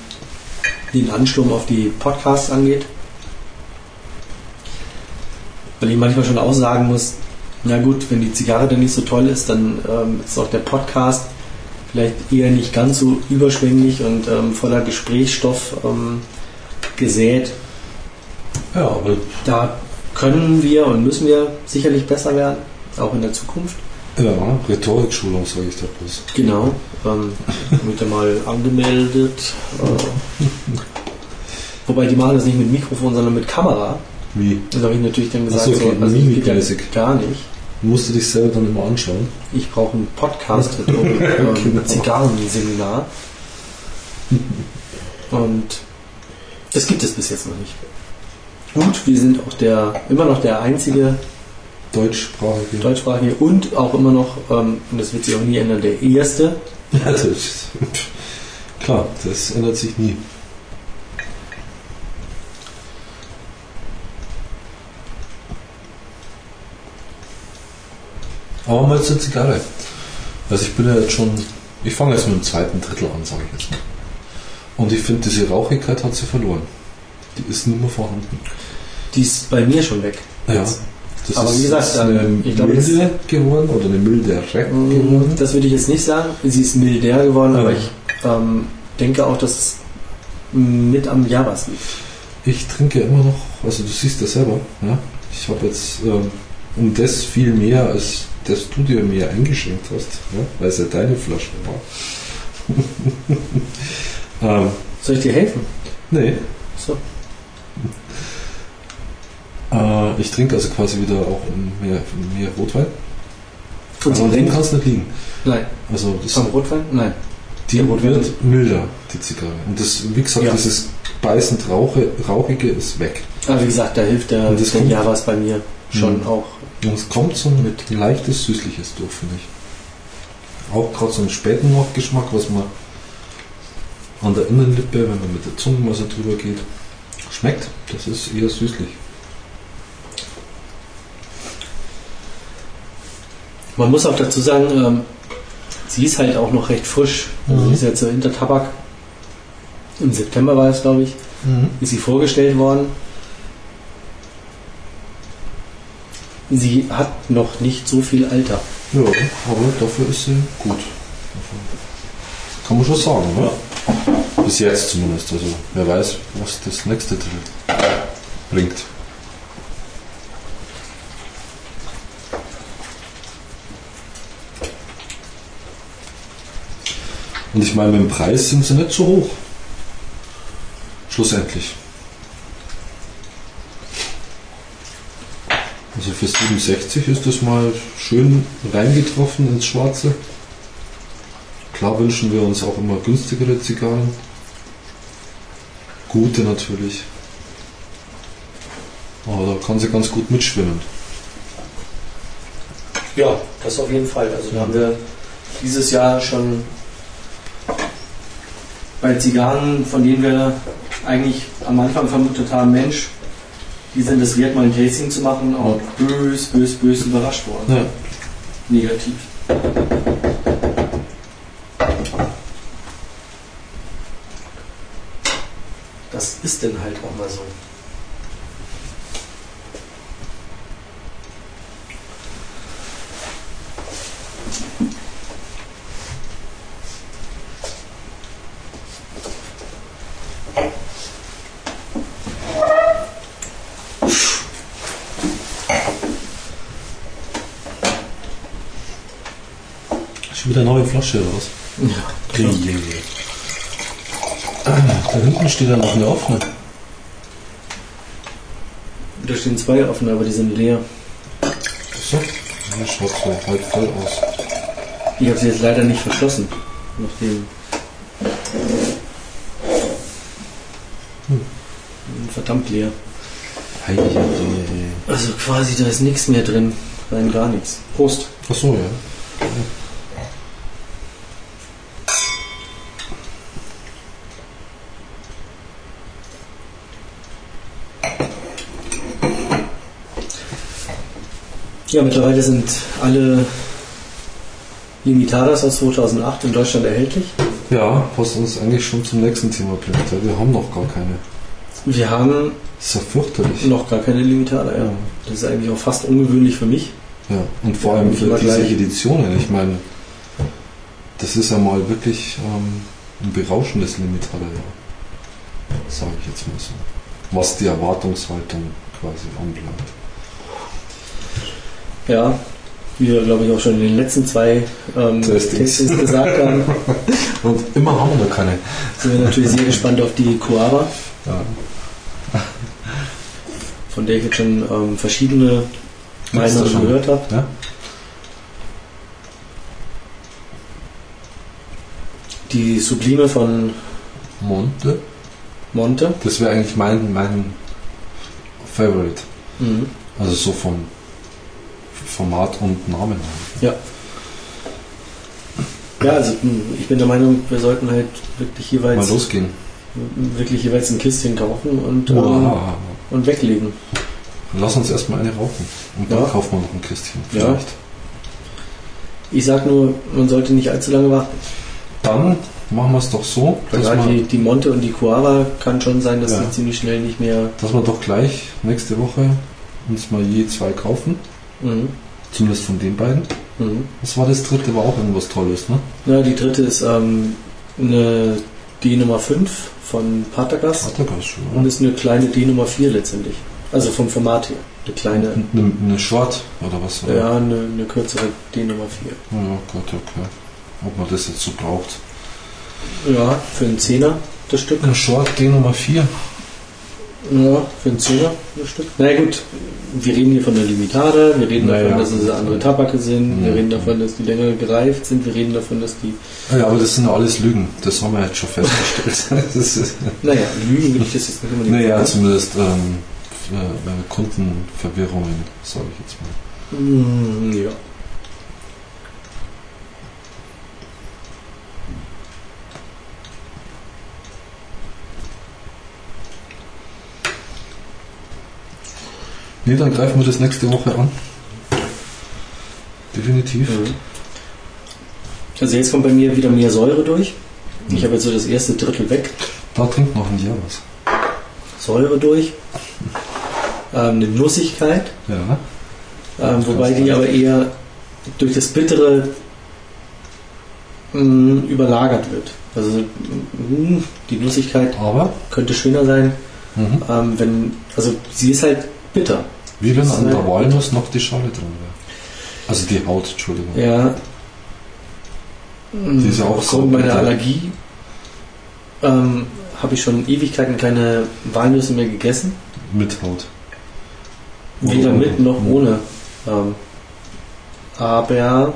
den Ansturm auf die Podcasts angeht. Weil ich manchmal schon auch sagen muss, na gut, wenn die Zigarre dann nicht so toll ist, dann ähm, ist auch der Podcast vielleicht eher nicht ganz so überschwänglich und ähm, voller Gesprächsstoff ähm, gesät. Ja, aber Da können wir und müssen wir sicherlich besser werden, auch in der Zukunft. Ja, Rhetorikschulung sage ich da bloß. Genau. Ähm, wird ja mal angemeldet. Äh, wobei die machen das nicht mit Mikrofon, sondern mit Kamera. Wie? Das habe ich natürlich dann gesagt. Ach so, geht das geht mimikmäßig. ja gar nicht. Musst du dich selber dann immer anschauen? Ich brauche ein Podcast-Rhetorik, ähm, Genau. Zigarrenseminar. Und Das gibt es bis jetzt noch nicht. Gut, wir sind auch der immer noch der einzige Deutschsprachige. deutschsprachige und auch immer noch, ähm, und das wird sich auch nie ändern, der erste. Ja, das ist, klar, das ändert sich nie. Aber mal zur Zigarre. Also ich bin ja jetzt schon, ich fange jetzt mit dem zweiten Drittel an, sage ich jetzt mal. Und ich finde, diese Rauchigkeit hat sie verloren. Die ist nicht mehr vorhanden. Die ist bei mir schon weg. Ja. Das Aber ist wie gesagt, eine ähm, ich glaube, das- milde geworden oder eine mildere geworden. Das würde ich jetzt nicht sagen. Sie ist milder geworden, aber Ja. ich ähm, denke auch, dass es mit am Javas liegt. Ich trinke immer noch, also du siehst das selber, ja? ich habe jetzt ähm, um das viel mehr, als das du dir mir eingeschenkt hast, ja? weil es ja deine Flasche war. ähm, Soll ich dir helfen? nee, So. Äh, ich trinke also quasi wieder auch mehr, mehr Rotwein. Und an dem kann es nicht liegen. Nein. Also das, Am Rotwein? Nein. die der Rotwein- wird milder, die Zigarre. Und das, wie gesagt, Ja. dieses beißend Rauche, Rauchige ist weg. Aber wie gesagt, da hilft der, Und das der Javas bei mir schon Mhm. auch. Und es kommt so ein leichtes Süßliches durch, finde ich. Auch gerade so einen späten Nachgeschmack, was man an der Innenlippe, wenn man mit der Zunge mal so drüber geht, schmeckt. Das ist eher süßlich. Man muss auch dazu sagen, ähm, sie ist halt auch noch recht frisch. Also Mhm. sie ist jetzt so hinter Tabak. Im September war es, glaube ich, ist sie vorgestellt worden. Sie hat noch nicht so viel Alter. Ja, aber dafür ist sie gut. Kann man schon sagen, ne? Bis jetzt zumindest. Also wer weiß, was das nächste bringt. Und ich meine, mit dem Preis sind sie nicht so hoch. Schlussendlich. Also für 67 ist das mal schön reingetroffen ins Schwarze. Klar wünschen wir uns auch immer günstigere Zigarren. Gute natürlich. Aber da kann sie ganz gut mitschwimmen. Ja, das auf jeden Fall. Also da haben wir dieses Jahr schon bei Zigarren, von denen wir eigentlich am Anfang vermutet haben, Mensch, die sind es wert, mal ein Tasting zu machen, auch bös, bös, bös überrascht worden. Ja. Negativ. Das ist denn halt auch mal so. Wieder neue Flasche was? Ja, Da hinten steht ja noch eine offene. Da stehen zwei offen, aber die sind leer. So, die schaut so halb voll aus. Ich habe sie jetzt leider nicht verschlossen. Nachdem. Hm. Verdammt leer. Heilige. Also quasi, da ist nichts mehr drin. Rein gar nichts. Prost. Ach so, ja. Ja, mittlerweile sind alle Limitadas aus 2008 in Deutschland erhältlich. Ja, was uns eigentlich schon zum nächsten Thema bringt. Wir haben noch gar keine. Wir haben Das ist ja fürchterlich. noch gar keine Limitada, ja. Das ist eigentlich auch fast ungewöhnlich für mich. Ja, und vor Ja, allem für diese gleich. Editionen. Ich meine, das ist ja mal wirklich ähm, ein berauschendes Limitada, ja. Sage ich jetzt mal so. Was die Erwartungshaltung quasi anbelangt. Ja, wie wir, glaube ich, auch schon in den letzten zwei ähm, Testings. Gesagt haben, Und immer haben wir noch keine. sind wir natürlich sehr gespannt auf die Coava, Ja. von der ich jetzt schon ähm, verschiedene Meinungen gehört habe. Ja? Die Sublime von Monte? Monte. Das wäre eigentlich mein, mein Favorite. Mhm. Also so vom Format und Namen. Ja. Ja, also mh, ich bin der Meinung, wir sollten halt wirklich Mal jeweils losgehen. wirklich jeweils ein Kistchen kaufen und, ähm, und weglegen. Lass uns erstmal eine rauchen. Und dann Ja. kaufen wir noch ein Kistchen. Ja. Vielleicht. Ich sag nur, man sollte nicht allzu lange warten. Dann machen wir es doch so, Weil dass gerade die, die Monte und die Coava kann schon sein, dass Ja. die ziemlich schnell nicht mehr. dass wir doch gleich nächste Woche uns mal je zwei kaufen. Mhm. Zumindest von den beiden. Mhm. Was war das dritte? War auch irgendwas Tolles, ne? Ja, die dritte ist ähm, eine D Nummer 5 von Patagas Hat ganz schön. und ist eine kleine D Nummer 4 letztendlich. Also vom Format her. Eine kleine, Eine, eine Short oder was? Oder? ja, eine, eine kürzere D Nummer 4. Ja, Gott, okay. Ob man das jetzt so braucht. Ja, für einen Zehner das Stück. Eine Short D Nummer 4. Ja, für einen Zehner das Stück. Na ja, gut, wir reden hier von der Limitada, wir reden Naja. davon, dass es andere Tabake sind, wir Mhm. reden davon, dass die länger gereift sind, wir reden davon, dass die, Ja, aber das sind alles Lügen. Das haben wir jetzt schon festgestellt. ist, naja, Lügen will ich das jetzt nicht unbedingt naja, sagen. zumindest ähm, äh, Kundenverwirrungen, sage ich jetzt mal. Mm, Ja. Nee, dann greifen wir das nächste Woche an. Definitiv. Mhm. Also jetzt kommt bei mir wieder mehr Säure durch. Ich habe jetzt so das erste Drittel weg. Da trinkt noch ein Jahr was. Säure durch. Ähm, eine Nussigkeit. Ja. Ähm, wobei die aber eher durch das Bittere mh, überlagert wird. Also mh, die Nussigkeit Aber, könnte schöner sein, mhm. ähm, wenn, also sie ist halt bitter. Wie wenn an der halt- Walnuss noch die Schale drin wäre. Also die Haut, Entschuldigung. Ja. Die ist ja auch so meiner. Allergie ähm, habe ich schon Ewigkeiten keine Walnüsse mehr gegessen. Mit Haut. Weder Ohne. mit noch Mhm. ohne. Ähm, aber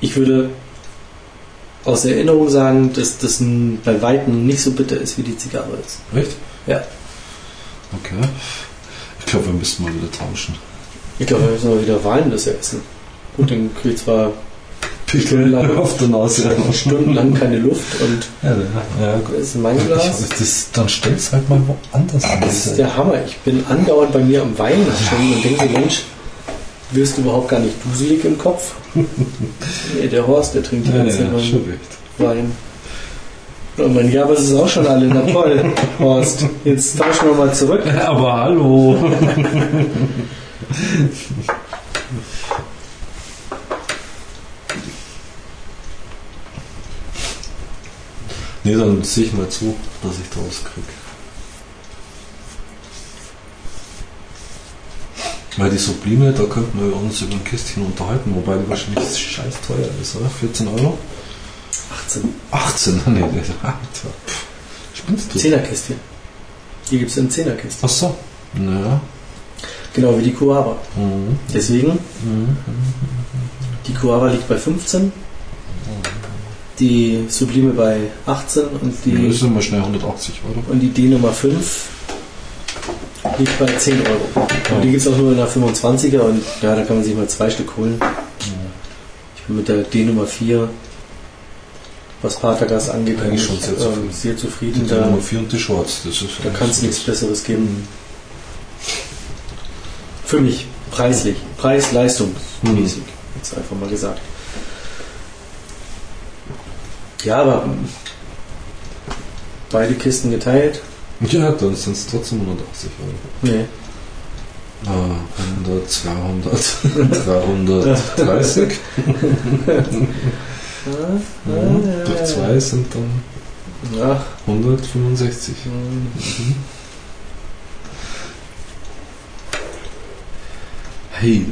ich würde aus Erinnerung sagen, dass das bei Weitem nicht so bitter ist, wie die Zigarre ist. Echt? Ja. Okay. Ich glaube, wir müssen mal wieder tauschen. Ich glaube, wir müssen mal wieder Walnüsse essen. Gut, dann kriege ich zwar Pickel auf der Nase. stundenlang keine Luft und Ja, ja, gut. ist mein Ich, Glas. das, dann stell's halt mal woanders an. Das ist der Hammer. Ich bin andauernd bei mir am Wein schon und denke, Mensch, wirst du überhaupt gar nicht duselig im Kopf? nee, der Horst, der trinkt die ja, ganze ja, recht. Wein. Oh mein, ja, aber es ist auch schon alle. Na toll, Horst. Jetzt tauschen wir mal zurück. Aber hallo. nee, dann sehe ich mal zu, dass ich da was Weil die Sublime, da könnten wir uns über ein Kistchen unterhalten, wobei die wahrscheinlich scheiß teuer ist, oder? 14 Euro? 18. 18, nee, Alter. Spinnst du? Zehnerkästchen. Hier gibt es ein Zehnerkästchen. Ach so. Naja. Genau wie die Coava. Mhm. Deswegen, Mhm. die Coava liegt bei 15, die Sublime bei 18 und Die die, müssen wir schnell 180 Euro. und die D Nummer 5 liegt bei 10 Euro. Und die gibt es auch nur in der 25er und ja, da kann man sich mal zwei Stück holen. Ich bin mit der D Nummer 4, was Patergas angeht, Eigentlich schon sehr ähm, zufrieden. sehr zufrieden. Die Da, Nummer 4 und die Shorts. Das ist da kann es nichts Besseres geben. Für mich, preislich, preis-leistungsmäßig, jetzt einfach mal gesagt. Ja, aber beide Kisten geteilt? Ja, dann sind es trotzdem 180 Euro. Nee. Ah, 100, 200, 330. Mhm. Durch zwei sind dann Ach, 165. mm, Hey,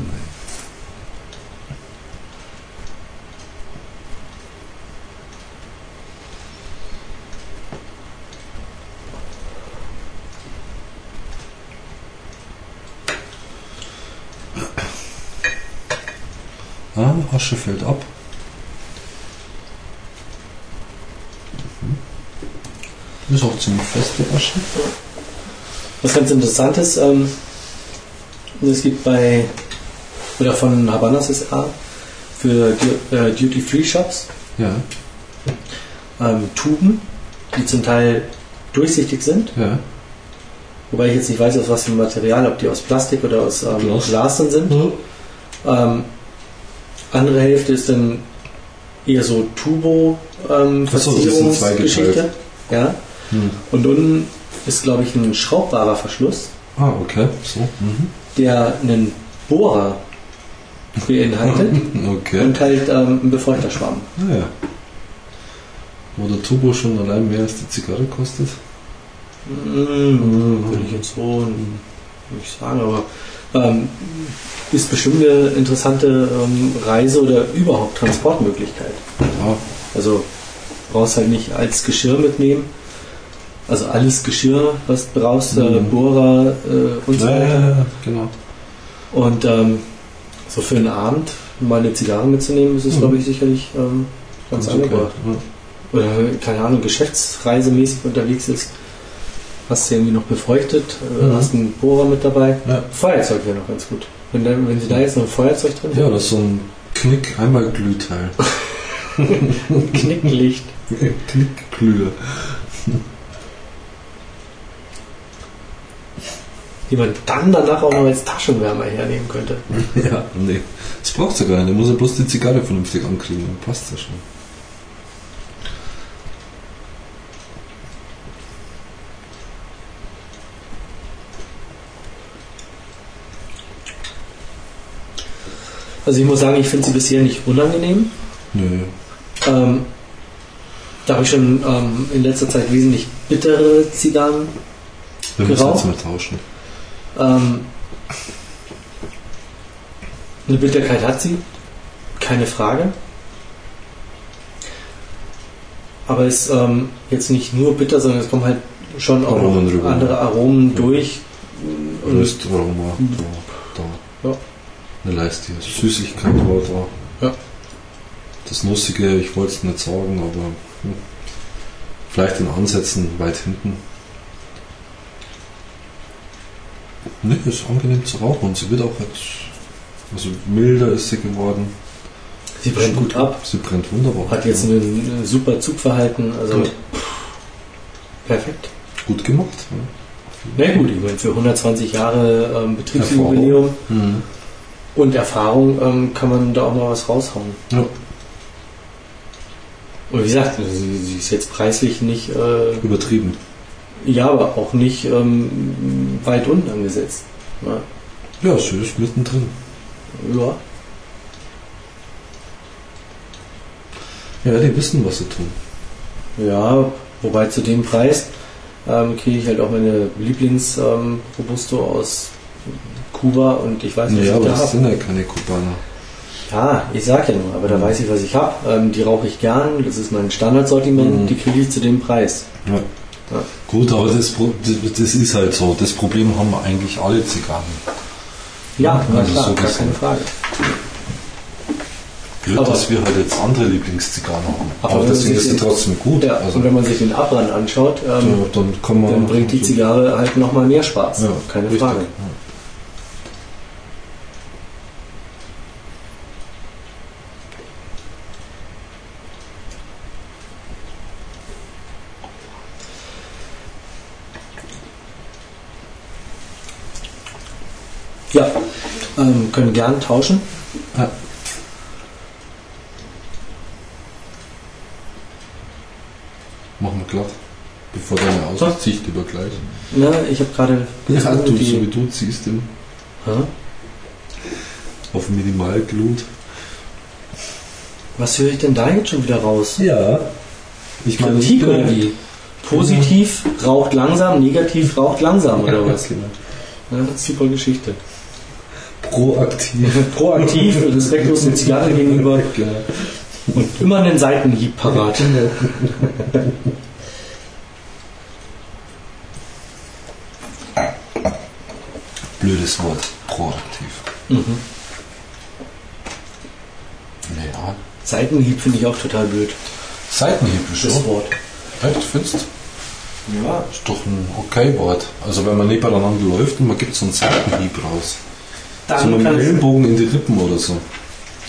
Ah, Asche fällt ab. Ist auch ziemlich fest, die Asche. Was ganz interessant ist, ähm, es gibt bei, oder von Habanas SA für äh, Duty-Free-Shops Ja, ähm, Tuben, die zum Teil durchsichtig sind, ja. wobei ich jetzt nicht weiß, aus was für ein Material, ob die aus Plastik oder aus ähm, Glas. Glas sind. Ähm, andere Hälfte ist dann eher so Tubo ähm, so, Verzierungsgeschichte. Ja. Hm. Und unten ist, glaube ich, ein schraubbarer Verschluss, Ah, okay. So. Mhm. der einen Bohrer beinhaltet Okay. und halt ähm, ein Befeuchterschwamm. Naja. Wo der Turbo schon allein mehr als die Zigarre kostet. Mm, Würde ich jetzt so nicht sagen, aber ähm, ist bestimmt eine interessante ähm, Reise- oder überhaupt Transportmöglichkeit. Ja, Also brauchst halt nicht als Geschirr mitnehmen. Also alles Geschirr, was du brauchst, äh, Mhm. Bohrer äh, und so weiter. ja, ja, genau. Und ähm, so für einen Abend mal eine Zigarre mitzunehmen, ist es, Mhm. glaube ich, sicherlich ähm, ganz Ganz okay. angebracht. Ja. Oder, keine Ahnung, geschäftsreisemäßig unterwegs ist, hast du irgendwie noch befeuchtet, äh, Mhm. hast einen Bohrer mit dabei. Ja. Feuerzeug wäre noch ganz gut. Wenn, da, wenn sie da jetzt noch ein Feuerzeug drin ja, das ist so ein Knick-Einmal-Glühteil. hätten, Knicklicht. Knickglühe. die man dann danach auch noch als Taschenwärmer hernehmen könnte. Ja, nee. Das braucht ja gar nicht. Der muss ja bloß die Zigarre vernünftig ankriegen. Dann passt ja schon. Also ich muss sagen, ich finde sie bisher nicht unangenehm. Nö. Ähm, da habe ich schon ähm, in letzter Zeit wesentlich bittere Zigarren. Wir müssen Geraucht? jetzt mal tauschen. Ähm, eine Bitterkeit hat sie, keine Frage. Aber es ist ähm, jetzt nicht nur bitter, sondern es kommen halt schon auch Aromen noch andere Aromen durch. Und Röstaroma. Da, da. Ja. Eine Leiste. Süßigkeit war da. Ja. Das Nussige, ich wollte es nicht sagen, aber hm. vielleicht in Ansätzen weit hinten. Ne, ist angenehm zu rauchen und sie wird auch jetzt, also milder ist sie geworden. sie brennt gut ab, Sie brennt wunderbar. hat jetzt ein, ein super Zugverhalten, also Ja. perfekt. gut gemacht. Na gut, ich meine, für 120 Jahre ähm, Betriebsjubiläum Ja. Mhm. Und Erfahrung ähm, kann man da auch mal was raushauen. Ja. Und wie gesagt, sie, sie ist jetzt preislich nicht, äh, Übertrieben. ja, aber auch nicht ähm, weit unten angesetzt. Ja. Ja, sie ist mittendrin. ja. Ja, die wissen, was sie tun. Ja, wobei zu dem Preis ähm, kriege ich halt auch meine Lieblings-Robusto ähm, aus Kuba und ich weiß nicht, Naja, was aber ich da das sind ja keine Kubaner. Ja, ich sag ja nur, aber da weiß ich, was ich habe. Ähm, die rauche ich gern, das ist mein Standardsortiment, Mhm. die kriege ich zu dem Preis. Ja. Ja. Gut, aber das, das, ist halt so. Das Problem haben eigentlich alle Zigarren. Ja, na Also klar, so gar keine Frage. Blöd, Aber- dass wir halt jetzt andere Lieblingszigarren haben. Aber Aber, deswegen ist sie trotzdem gut. Ja, also, und wenn man sich den Abbrand anschaut, ähm, ja, dann dann bringt die Zigarre halt nochmal mehr Spaß. Ja, keine richtig. Frage. Ja. Ja, ähm, können gern tauschen. Ja. Machen wir glatt. Bevor deine Aussicht gleich. Na, ich habe gerade Ja, du, so wie du ziehst den Hä? auf Minimalglut. Was höre ich denn da jetzt schon wieder raus? Ja. Ich meine, Kritik oder ja- wie? Positiv raucht langsam, negativ raucht langsam oder was? Genau. Ja, super Geschichte. Proaktiv. Proaktiv, respektlos der Zigarre gegenüber und immer einen Seitenhieb parat. Blödes Wort. Proaktiv. Mhm. Naja. Seitenhieb finde ich auch total blöd. Seitenhieb ist Das. Wort. Echt, findest Ja, Ist doch ein okay Wort. Also wenn man nebeneinander läuft und man gibt so einen Seitenhieb raus. So dann mit dem Ellenbogen in die Rippen oder so.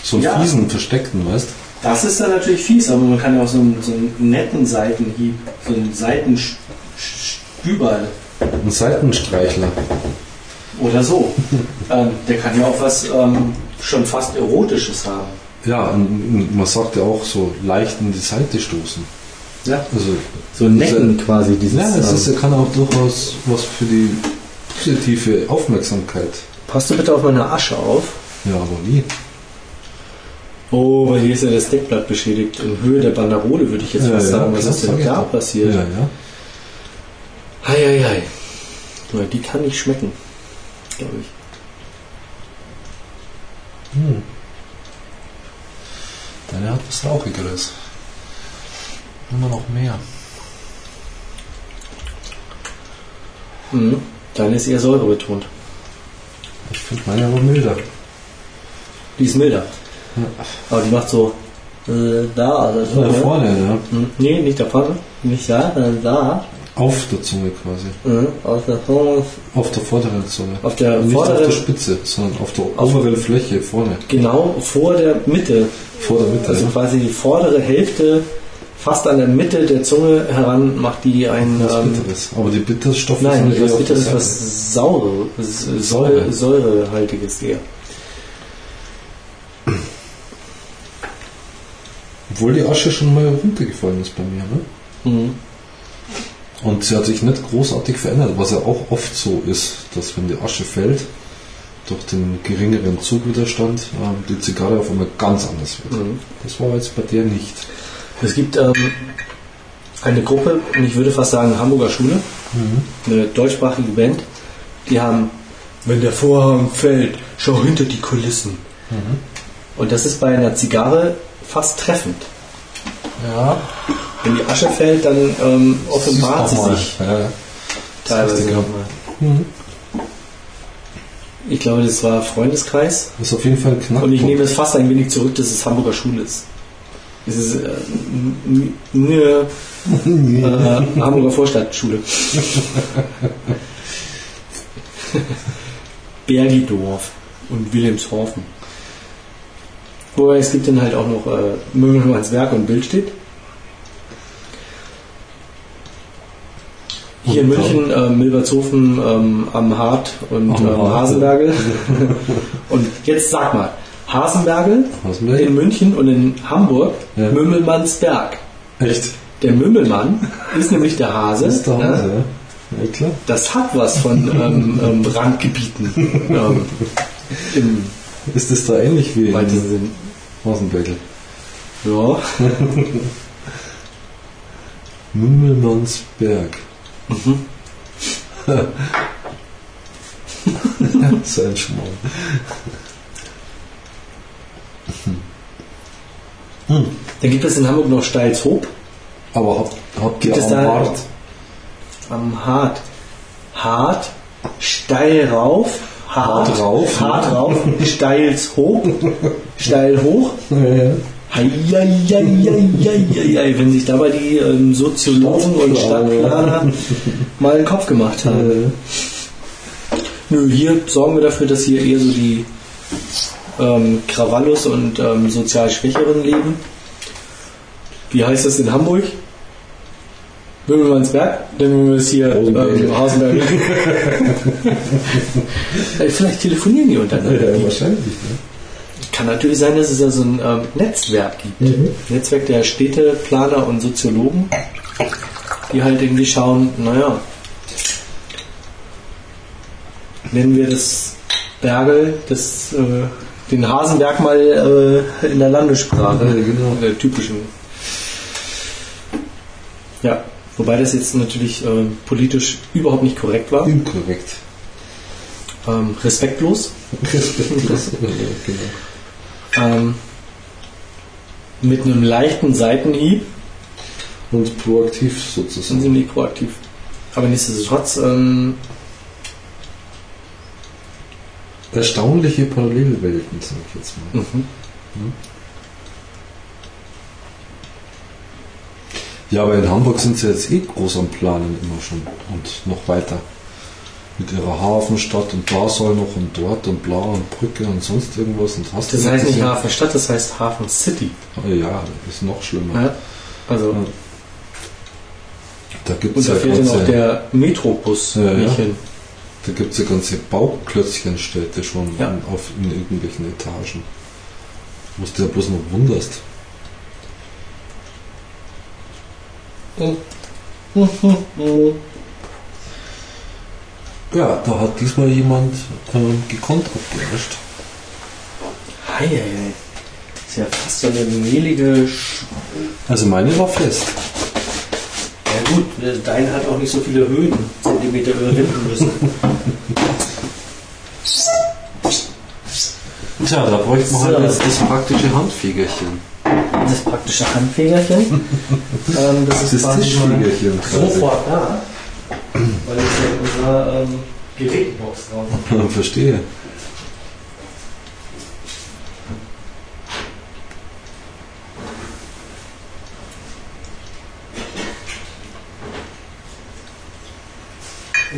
So einen Ja. fiesen, versteckten, weißt das ist dann natürlich fies, aber man kann ja auch so einen, so einen netten Seitenhieb, so einen Seitenstüberl Ein Seitenstreichler. oder so. ähm, der kann ja auch was ähm, schon fast Erotisches haben. Ja, und man sagt ja auch so leicht in die Seite stoßen. Ja. Also, So necken quasi dieses. ja, es ist, ähm, kann auch durchaus was für die positive Aufmerksamkeit. Passt du bitte auf meine Asche auf? Ja, aber wie? Oh, weil hier ist ja das Deckblatt beschädigt. In Höhe der Banderole würde ich jetzt Ja, fast ja, sagen. Was ist denn da passiert? Ja, ja. Heieiei. Ja, die kann nicht schmecken, glaube ich. Hm. Deine hat was Rauchigeres. Immer noch mehr. Mhm. Deine ist eher säurebetont. Ich finde meine aber milder. Die ist milder. Ja. Aber die macht so äh, da oder so. Da ne? vorne, ja. Mhm. Nee, nicht da vorne. Nicht da, sondern da. Auf der Zunge quasi. Mhm. Aus der Vorne. Auf der vorderen Zunge. Auf der Nicht auf vorderen, der Spitze, sondern auf der Auf- oberen Fläche vorne. genau vor der Mitte. Vor der Mitte. Also ja. quasi die vordere Hälfte, fast an der Mitte der Zunge heran, macht die ein. was Ähm, Bitteres. Aber die Bitterstoffe nein, nicht eher was Bitteres, was Saure, Säure, Säure. Säurehaltiges eher. Obwohl die Asche schon mal runtergefallen ist bei mir. Ne? Mhm. Und sie hat sich nicht großartig verändert, was ja auch oft so ist, dass wenn die Asche fällt, durch den geringeren Zugwiderstand ähm, die Zigarre auf einmal ganz anders wird. Mhm. Das war jetzt bei der nicht. Es gibt ähm, eine Gruppe, und ich würde fast sagen Hamburger Schule, eine deutschsprachige Band, die haben, wenn der Vorhang fällt, schau hinter die Kulissen. Und das ist bei einer Zigarre fast treffend. Ja, Wenn die Asche fällt, dann ähm, offenbart sie sich Ja. teilweise. Mhm. Ich glaube, das war Freundeskreis. Das ist auf jeden Fall Knackpunkt. Und ich nehme es fast ein wenig zurück, dass es Hamburger Schule ist. Es ist äh, eine äh, Hamburger Vorstadtschule. Bergidorf und Wilhelmshofen. Wobei es gibt dann halt auch noch äh, Mümmelmanns Werk und Bild steht. Hier in München, äh, Milbertshofen ähm, am Hart und ähm, Hart. Hasenbergel. und jetzt sag mal, Hasenbergel Hasenbergel? in München und in Hamburg Ja. Mümmelmannsberg. Echt? Der Mümmelmann ist nämlich der Hase. Das ist der ne? Hase, ja. Ja, klar. Das hat was von ähm, ähm, Randgebieten ähm, im Ist das da ähnlich wie in Sinn. Hasenbäckel? Ja. Mümmelmannsberg. Mhm. Sein Schmarrn. Dann gibt es in Hamburg noch Steilshoop Aber habt, habt Gibt ihr am Hart am Hart. Hart, steil rauf, hart, Hart rauf, hart ja. rauf, steils hoch, steil hoch. Heieieiei, wenn sich dabei die ähm, Soziologen und Stadtplaner mal den Kopf gemacht haben. Nö, hier sorgen wir dafür, dass hier eher so die ähm, Krawallus und ähm, sozial Schwächeren leben. Wie heißt das in Hamburg? Böhmermannsberg? Dann nehmen wir es hier ähm, Hasenberg. Vielleicht telefonieren die untereinander. Ja, wahrscheinlich. Ne? Kann natürlich sein, dass es da so ein ähm, Netzwerk gibt. Netzwerk der Städteplaner und Soziologen, die halt irgendwie schauen, naja, nennen wir das Bergel, das, äh, den Hasenberg mal äh, in der Landessprache, Ja, genau. in der typischen. Ja, wobei das jetzt natürlich äh, politisch überhaupt nicht korrekt war, Inkorrekt. ähm, respektlos. Respektlos. Genau. Ähm, mit einem leichten Seitenhieb Und proaktiv sozusagen. ziemlich proaktiv. Aber nichtsdestotrotz, ähm, Erstaunliche Parallelwelten, sag ich jetzt mal. mhm. Ja, aber in Hamburg sind sie jetzt eh groß am Planen immer schon und noch weiter. Mit ihrer Hafenstadt und da soll noch und dort und bla und Brücke und sonst irgendwas und hast Das heißt nicht? Hafenstadt, das heißt Hafen City. Ah, Ja, ist noch schlimmer. Ja? Also, Ja. Da gibt es da ja, fährt dann auch der Metrobus Ja, ja. hin. Da gibt's ja ganze Bauklötzchenstädte schon Ja. in, auf, in irgendwelchen Etagen. Wo du ja bloß noch wunderst. Ja, da hat diesmal jemand ähm, gekonnt abgelöscht. Hei, hei, hei. Ist ja fast so eine mehlige. Sch Also meine war fest. Gut, äh, dein hat auch nicht so viele Höhen, Zentimeter überwinden müssen. Tja, da bräuchte man So. halt jetzt das praktische Handfegerchen. Das praktische Handfegerchen. ähm, das ist Das Tischfegerchen sofort da. Weil es ja in unserer ähm, Gerätebox drauf. Verstehe.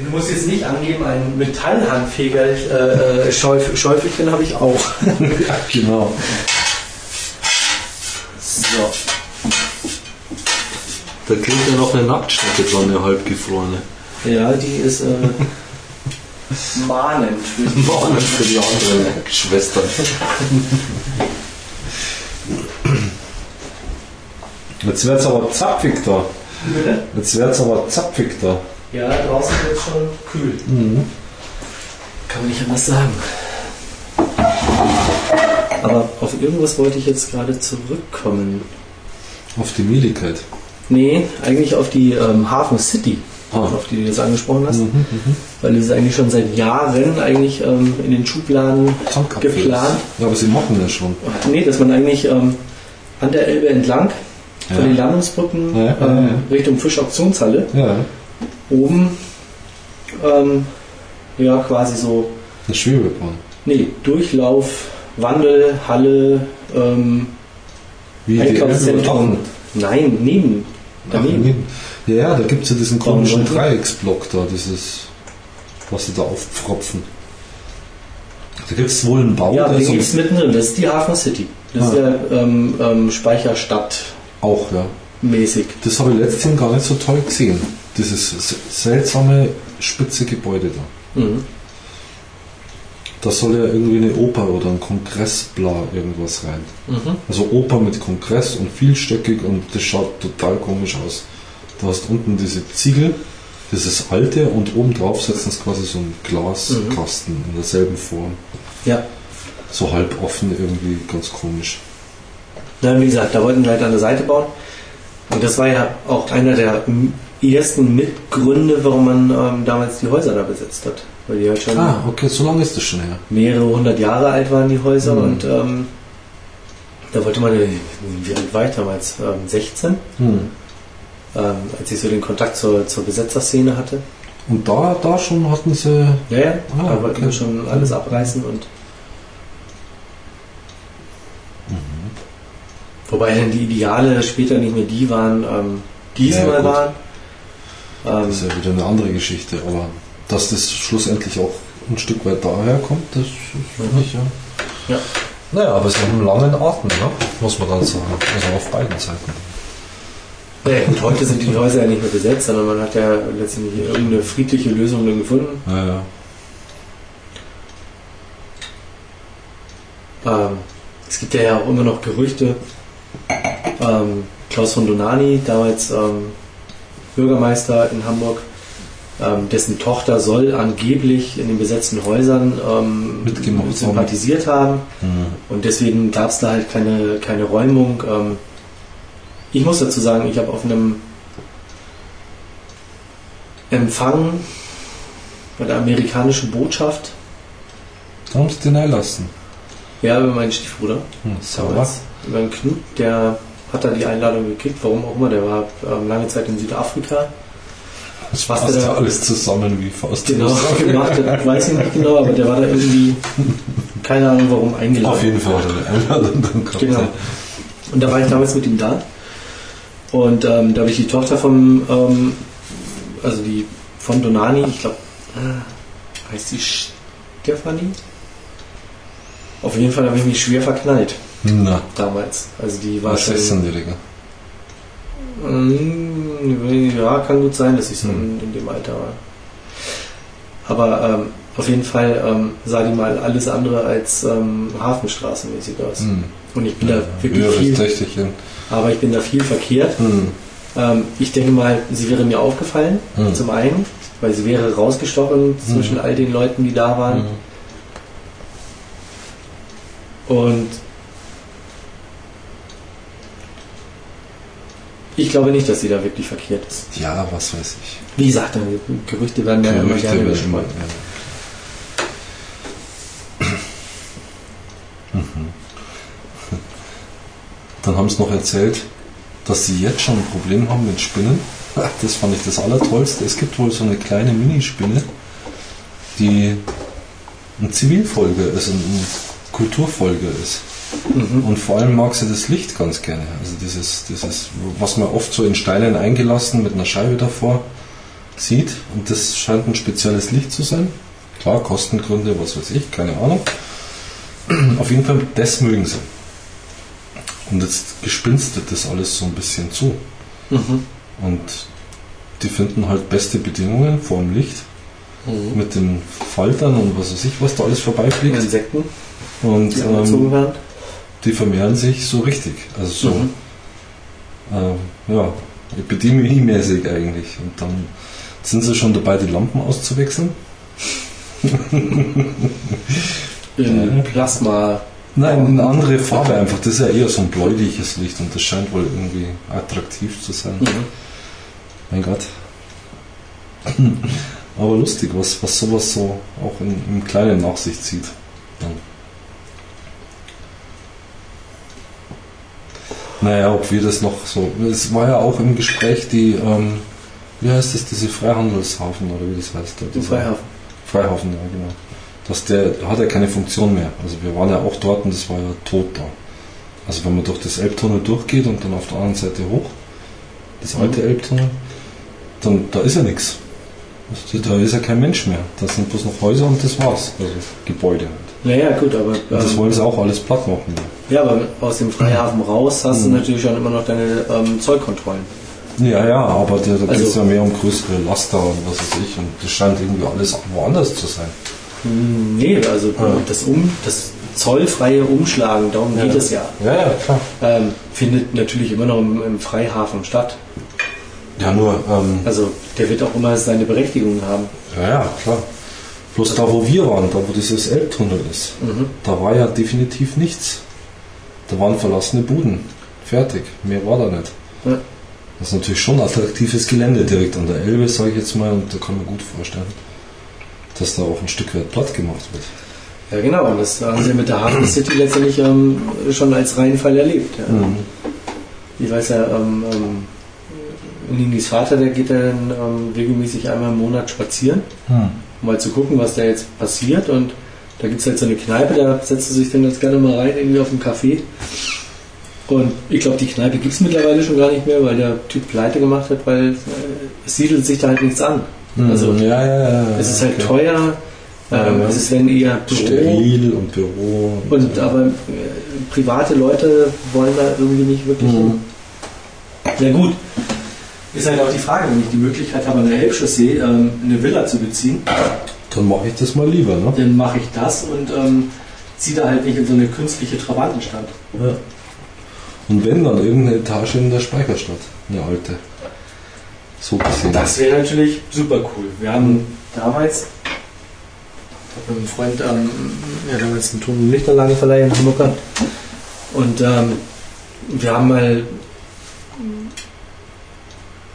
Du musst jetzt nicht angeben, ein Metallhandfeger äh, äh, Schäuf Schäufelchen habe ich auch. Ja, genau. So. Da klingt ja noch eine Nacktschnecke dran, eine halbgefrorene. Ja, die ist äh, mahnend für die Warnen für die anderen Schwestern. Jetzt wird's aber zapfig da. Jetzt wird's aber zapfig da. Ja, draußen wird es schon kühl. Kann man nicht anders sagen. Aber auf irgendwas wollte ich jetzt gerade zurückkommen. Auf die Mieligkeit. Nee, eigentlich auf die ähm, Hafen City, Ah. auf die du jetzt angesprochen hast. Mhm, Weil es ist eigentlich schon seit Jahren eigentlich ähm, in den Schubladen geplant. Ja, aber sie machen das schon. Nee, dass man eigentlich ähm, an der Elbe entlang von Ja. den Landungsbrücken Ja, ja, ähm. Richtung Fischauktionshalle oben ähm, ja quasi so eine Schwebebahn. nee, Durchlauf, Wandel, Halle, ähm, Wie Einkaufszentrum. Nein, neben. Ach, Daneben. neben. Ja, ja, da gibt es ja diesen komischen? Dreiecksblock da, dieses, was sie da aufpfropfen. Da gibt es wohl einen Bau, Ja, den gibt es mittendrin. Das ist die Hafen City. Das ist Ah. ja ähm, ähm, Speicherstadt auch, ja. mäßig. Das habe ich letztens gar nicht so toll gesehen. Dieses seltsame, spitze Gebäude da. Mhm. Da soll ja irgendwie eine Oper oder ein Kongress, bla, irgendwas rein. Mhm. Also Oper mit Kongress und vielstöckig und das schaut total komisch aus. Du hast unten diese Ziegel, dieses alte und oben drauf setzen sie quasi so einen Glaskasten in derselben Form. Ja. So halb offen irgendwie, ganz komisch. Na, wie gesagt, da wollten wir halt an der Seite bauen. Und das war ja auch einer der m- ersten Mitgründe, warum man ähm, damals die Häuser da besetzt hat. Weil die halt schon Ah, okay, so lange ist das schon her. mehrere hundert Jahre alt waren, die Häuser. Mhm. Und ähm, da wollte man, wie alt war ich damals? Ähm, 16? Hm. Ähm, als ich so den Kontakt zur, zur Besetzerszene hatte. Und da, da schon hatten sie. Ja, ja, Ah, da wollten wir okay. schon alles abreißen und. Wobei dann die Ideale später nicht mehr die waren, ähm, die es Ja, mal waren. Ähm, Das ist ja wieder eine andere Geschichte, aber dass das schlussendlich auch ein Stück weit daher kommt, das ist Mhm. nicht, ja. ja. Naja, aber es hat einen langen Atem, ne? muss man dann sagen. Also auf beiden Seiten. Ja, gut, heute sind die Häuser ja nicht mehr besetzt, sondern man hat ja letztendlich irgendeine friedliche Lösung dann gefunden. Ja, ja. Ähm, es gibt ja auch immer noch Gerüchte. Ähm, Klaus von Donani, damals ähm, Bürgermeister in Hamburg, ähm, dessen Tochter soll angeblich in den besetzten Häusern ähm, Mitgemacht sympathisiert haben. Mhm. Und deswegen gab es da halt keine, keine Räumung. Ähm, ich muss dazu sagen, ich habe auf einem Empfang bei der amerikanischen Botschaft, Da haben sie den einlassen. ja, über meinen Stiefbruder, Hm, sauber. über den Knut, der hat da die Einladung gekriegt, warum auch immer, der war ähm, lange Zeit in Südafrika. Das Was passt der ja da- alles zusammen wie Faust. Genau, gemacht hat, weiß ich nicht genau, aber der war da irgendwie, keine Ahnung warum, eingeladen. Auf jeden Fall hat er Einladung dann gehabt. Genau. Und da war ich damals mit ihm da. Und ähm, da habe ich die Tochter vom, ähm, also die von Donani, ich glaube, äh, heißt die Stefanie? Auf jeden Fall habe ich mich schwer verknallt Na, damals. Also die war was schon. 16-Jähriger. Mm, Ja, kann gut sein, dass ich so Hm. in, dem Alter war. Aber ähm, auf jeden Fall ähm, sah die mal alles andere als ähm, Hafenstraßenmäßig aus. Hm. Und ich bin da wirklich viel, Töchterchen. aber ich bin da viel verkehrt. Hm. Ähm, ich denke mal, sie wäre mir aufgefallen, Hm. zum einen, weil sie wäre rausgestochen zwischen all den Leuten, die da waren. Hm. Und ich glaube nicht, dass sie da wirklich verkehrt ist. Ja, was weiß ich. Wie gesagt, Gerüchte werden ja immer gerne gesponnen. immer, ja. Mhm. Dann haben sie noch erzählt, dass sie jetzt schon ein Problem haben mit Spinnen. Das fand ich das Allertollste. Es gibt wohl so eine kleine Minispinne, die ein Zivilfolger ist, ein ein Kulturfolger ist. Mhm. Und vor allem mag sie das Licht ganz gerne. Also dieses, dieses, was man oft so in Steinen eingelassen mit einer Scheibe davor sieht. Und das scheint ein spezielles Licht zu sein. Klar, Kostengründe, was weiß ich, keine Ahnung. Auf jeden Fall, das mögen sie. Und jetzt gespinstet das alles so ein bisschen zu. Mhm. Und die finden halt beste Bedingungen vor dem Licht Mhm. mit den Faltern und was weiß ich, was da alles vorbeifliegt. Insekten, Und die ähm, werden. Die vermehren sich so richtig. Also so, Mhm. äh, ja, epidemiemäßig eigentlich. Und dann sind sie schon dabei, die Lampen auszuwechseln. In. Plasma. Nein, eine andere Farbe einfach. Das ist ja eher so ein bläuliches Licht und das scheint wohl irgendwie attraktiv zu sein. Mhm. Mein Gott. Aber lustig, was, was sowas so auch in, im Kleinen nach sich zieht. Dann. Naja, ob wir das noch so. Es war ja auch im Gespräch die, ähm, wie heißt das, diese Freihandelshafen oder wie das heißt? da, dieser- Freihafen. Freihafen, ja genau. Dass der hat ja keine Funktion mehr. Also wir waren ja auch dort und das war ja tot da. Also wenn man durch das Elbtunnel durchgeht und dann auf der anderen Seite hoch, das alte Elbtunnel, dann da ist ja nichts. Also, Da ist ja kein Mensch mehr. Da sind bloß noch Häuser und das war's. Also Gebäude halt. Naja, gut, aber, Und das ähm, wollen sie auch alles platt machen. ja, aber aus dem Freihafen raus hast du Mhm. natürlich schon immer noch deine ähm, Zollkontrollen. Ja, ja, aber da, da geht es Also- ja mehr um größere Laster und was weiß ich. Und das scheint irgendwie alles woanders zu sein. Hm, Nee, also Ja. das, um, das zollfreie Umschlagen, darum geht es ja. Ja, ja, klar. Ähm, findet natürlich immer noch im, im Freihafen statt. Ja, nur, ähm, Also der wird auch immer seine Berechtigung haben. Ja, ja, klar. Bloß da, wo wir waren, da, wo dieses Elbtunnel ist, Mhm. da war ja definitiv nichts. Da waren verlassene Buden. Fertig. Mehr war da nicht. Ja. Das ist natürlich schon attraktives Gelände direkt an der Elbe, sage ich jetzt mal, und da kann man gut vorstellen, dass da auch ein Stück weit platt gemacht wird. Ja genau, und das haben sie mit der Hafen City letztendlich ähm, schon als Reinfall erlebt. Ja. Mhm. Ich weiß ja, ähm, ähm, Ningis Vater, der geht dann ähm, regelmäßig einmal im Monat spazieren, Hm. um mal zu gucken, was da jetzt passiert. Und da gibt es halt so eine Kneipe, da setzt er sich dann ganz gerne mal rein, irgendwie auf dem Café. Und ich glaube, die Kneipe gibt es mittlerweile schon gar nicht mehr, weil der Typ pleite gemacht hat, weil äh, es siedelt sich da halt nichts an. Also Hm. ja, ja, ja. es ist halt okay. teuer, ähm, es ist wenn eher Büro. Steril und Büro. Und aber äh, private Leute wollen da irgendwie nicht wirklich Mhm. hin. Ja gut. Ist halt auch die Frage, wenn ich die Möglichkeit habe, an der Elbchaussee ähm, eine Villa zu beziehen, Dann mache ich das mal lieber, ne? dann mache ich das und ähm, ziehe da halt nicht in so eine künstliche Trabantenstadt. Ja. Und wenn, dann irgendeine Etage in der Speicherstadt. Eine alte. So gesehen. Das wäre natürlich super cool. Wir haben damals, ich habe mit einem Freund, ähm, ja, damals einen Ton- und Lichtanlagenverleih in Hamburg gehabt. Und ähm, wir haben mal,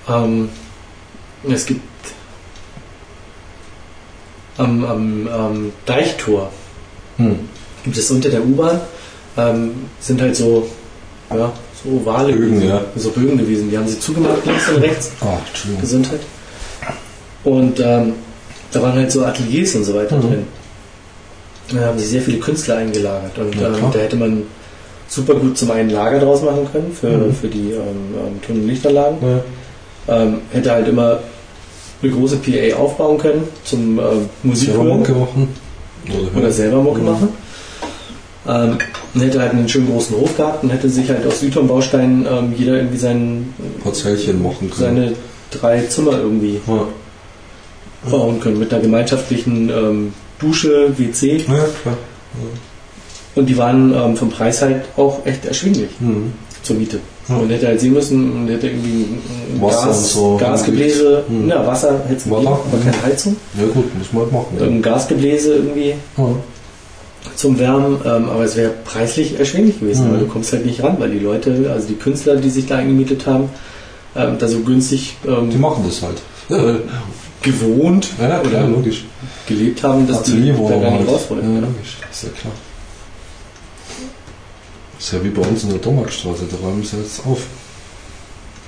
ähm, es gibt am, am, am Deichtor, Hm. gibt es unter der U-Bahn, ähm, sind halt so, ja, so ovale Bögen, gewesen, ja. so Bögen gewesen. Die haben sie zugemacht links und rechts. Ah, Entschuldigung. Gesundheit. Und ähm, da waren halt so Ateliers und so weiter Mhm. drin. Da haben sich sehr viele Künstler eingelagert und Ja, ähm, da hätte man super gut zum einen Lager draus machen können für, Mhm. für die ähm, ähm, Ton- und Lichtanlagen. Ja. Ähm, hätte halt immer eine große PA aufbauen können zum äh, Musik Selber Mucke machen. Oder, oder selber Mucke Mhm. machen. Ähm, und hätte halt einen schönen großen Hof gehabt und hätte sich halt aus Südton-Bausteinen ähm, jeder irgendwie seinen, Parzellchen machen können. seine drei Zimmer irgendwie ja. bauen können mit einer gemeinschaftlichen ähm, Dusche, WC ja, klar. und die waren ähm, vom Preis halt auch echt erschwinglich Mhm. zur Miete. Ja. Man hätte halt sehen müssen, man hätte irgendwie ein Wasser Gas, und so. Gasgebläse, Mhm. ja, Wasser hätte es gegeben, aber keine Heizung. Ja gut, muss man halt machen. Ja. Ein Gasgebläse irgendwie Ja. zum Wärmen, ähm, aber es wäre preislich erschwinglich gewesen, Mhm. weil du kommst halt nicht ran, weil die Leute, also die Künstler, die sich da eingemietet haben, ähm, da so günstig ähm, Die machen das halt. Ja, gewohnt ja klar, oder logisch. gelebt haben, dass die da gar nicht halt. raus Ja, wollten. Ja. logisch, ist ja klar. Ist ja wie bei uns in der Domarkstraße, da räumen sie jetzt auf.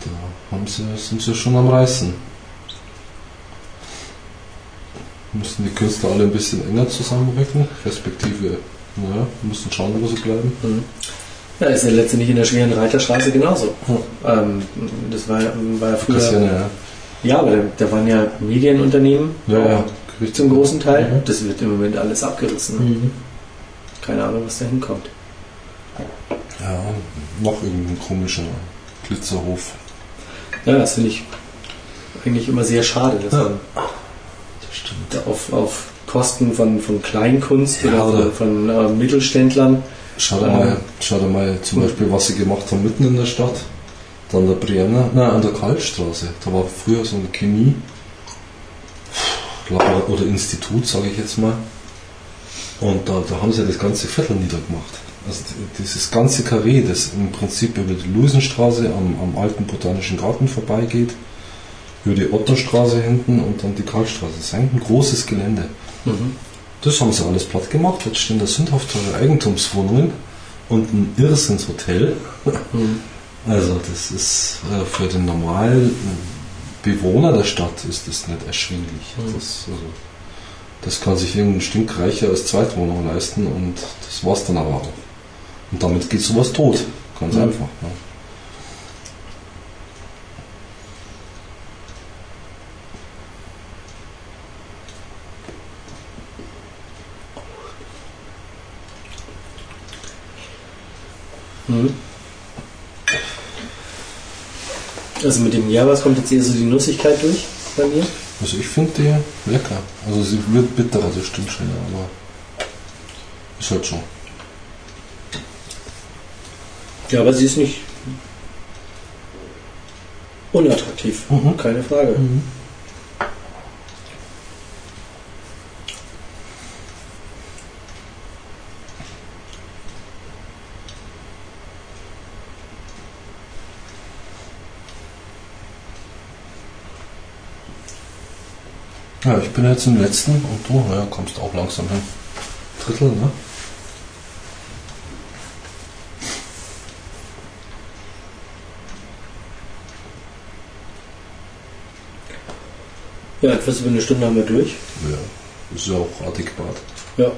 Da haben sie, sind sie schon am Reißen. Müssen die Künstler alle ein bisschen enger zusammenrücken, respektive, naja, müssen schauen, wo sie bleiben. Mhm. Ja, ist ja letztendlich in der schweren Reiterstraße genauso. Ähm, das war, war ja früher. Kassieren, ja. Ja, aber da, da waren ja Medienunternehmen Ja, ja. zum großen Teil. Mhm. Das wird im Moment alles abgerissen. Keine Ahnung, was da hinkommt. Ja, noch irgendein komischer Glitzerhof. Ja, das finde ich eigentlich immer sehr schade, dass Ja. man Das auf, auf Kosten von, von Kleinkunst Ja, oder oder- von, von äh, Mittelständlern. Schau dir, mal, schau dir mal zum Beispiel, was sie gemacht haben mitten in der Stadt. Dann der Brienner, nein, an der Karlstraße. Da war früher so ein Chemie- oder Institut, sage ich jetzt mal. Und da, da haben sie das ganze Viertel niedergemacht. Also die- dieses ganze Karree, das im Prinzip über die Luisenstraße am, am alten Botanischen Garten vorbeigeht, über die Otterstraße hinten und dann die Karlstraße. Das ist eigentlich ein großes Gelände. Das haben sie alles platt gemacht. Jetzt stehen da sündhaft teure Eigentumswohnungen und ein Irrsinnshotel. Also das ist äh, für den normalen Bewohner der Stadt ist das nicht erschwinglich. Mhm. Das, also, das kann sich irgendein Stinkreicher als Zweitwohnung leisten und das war's dann aber auch. Und damit geht sowas tot. Ganz Mhm. einfach. Ne? Mhm. Also mit dem Javas kommt jetzt eher so die Nussigkeit durch bei mir. Also ich finde die lecker. Also sie wird bitterer, das stimmt schon, ja, aber ist halt schon. Ja, aber sie ist nicht unattraktiv. Mhm. Keine Frage. Ja, ich bin jetzt im letzten und du, naja, kommst auch langsam hin. Drittel, ne? Ja, etwas über eine Stunde haben wir durch. Ja, ist ja auch adäquat. Ja.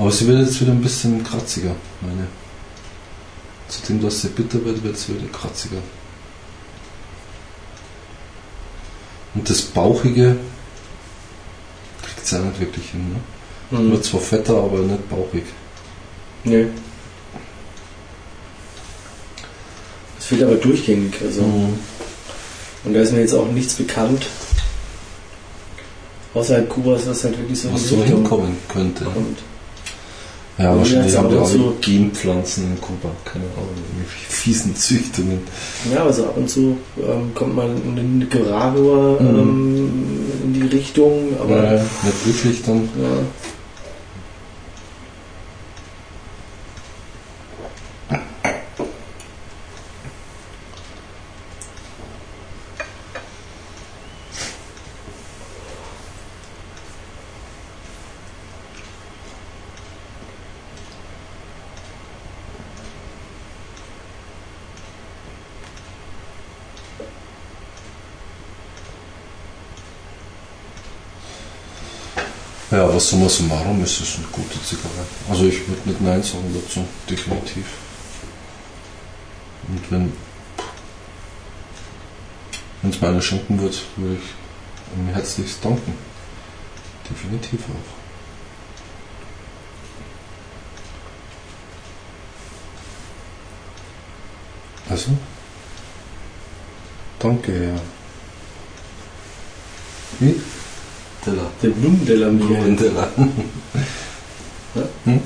Aber sie wird jetzt wieder ein bisschen kratziger, meine. Zudem, dass sie bitter wird, wird sie wieder kratziger. Und das Bauchige kriegt sie auch nicht wirklich hin. Ne? Mhm. Wird zwar fetter, aber nicht bauchig. Nee. Es fehlt aber durchgängig. Also. Mhm. Und da ist mir jetzt auch nichts bekannt. Außerhalb Kubas, was halt wirklich so Was so hinkommen könnte. kommt. Ja, wahrscheinlich haben die aber alle so- Genpflanzen in Kuba, keine Ahnung, irgendwie fiesen Züchtungen. Ja, also ab und zu ähm, kommt man in Nicaragua Mhm. ähm, in die Richtung, aber Aber nicht wirklich dann. ja. Ja, aber summa summarum ist es eine gute Zigarre. Also ich würde nicht Nein sagen dazu, definitiv. Und wenn wenn es mir einer schenken wird, würde ich ihm herzlichst danken. Definitiv auch. Also, danke, Herr. Wie? Teller. der Blumendeller mir. Blumenteller. Ja. Hm?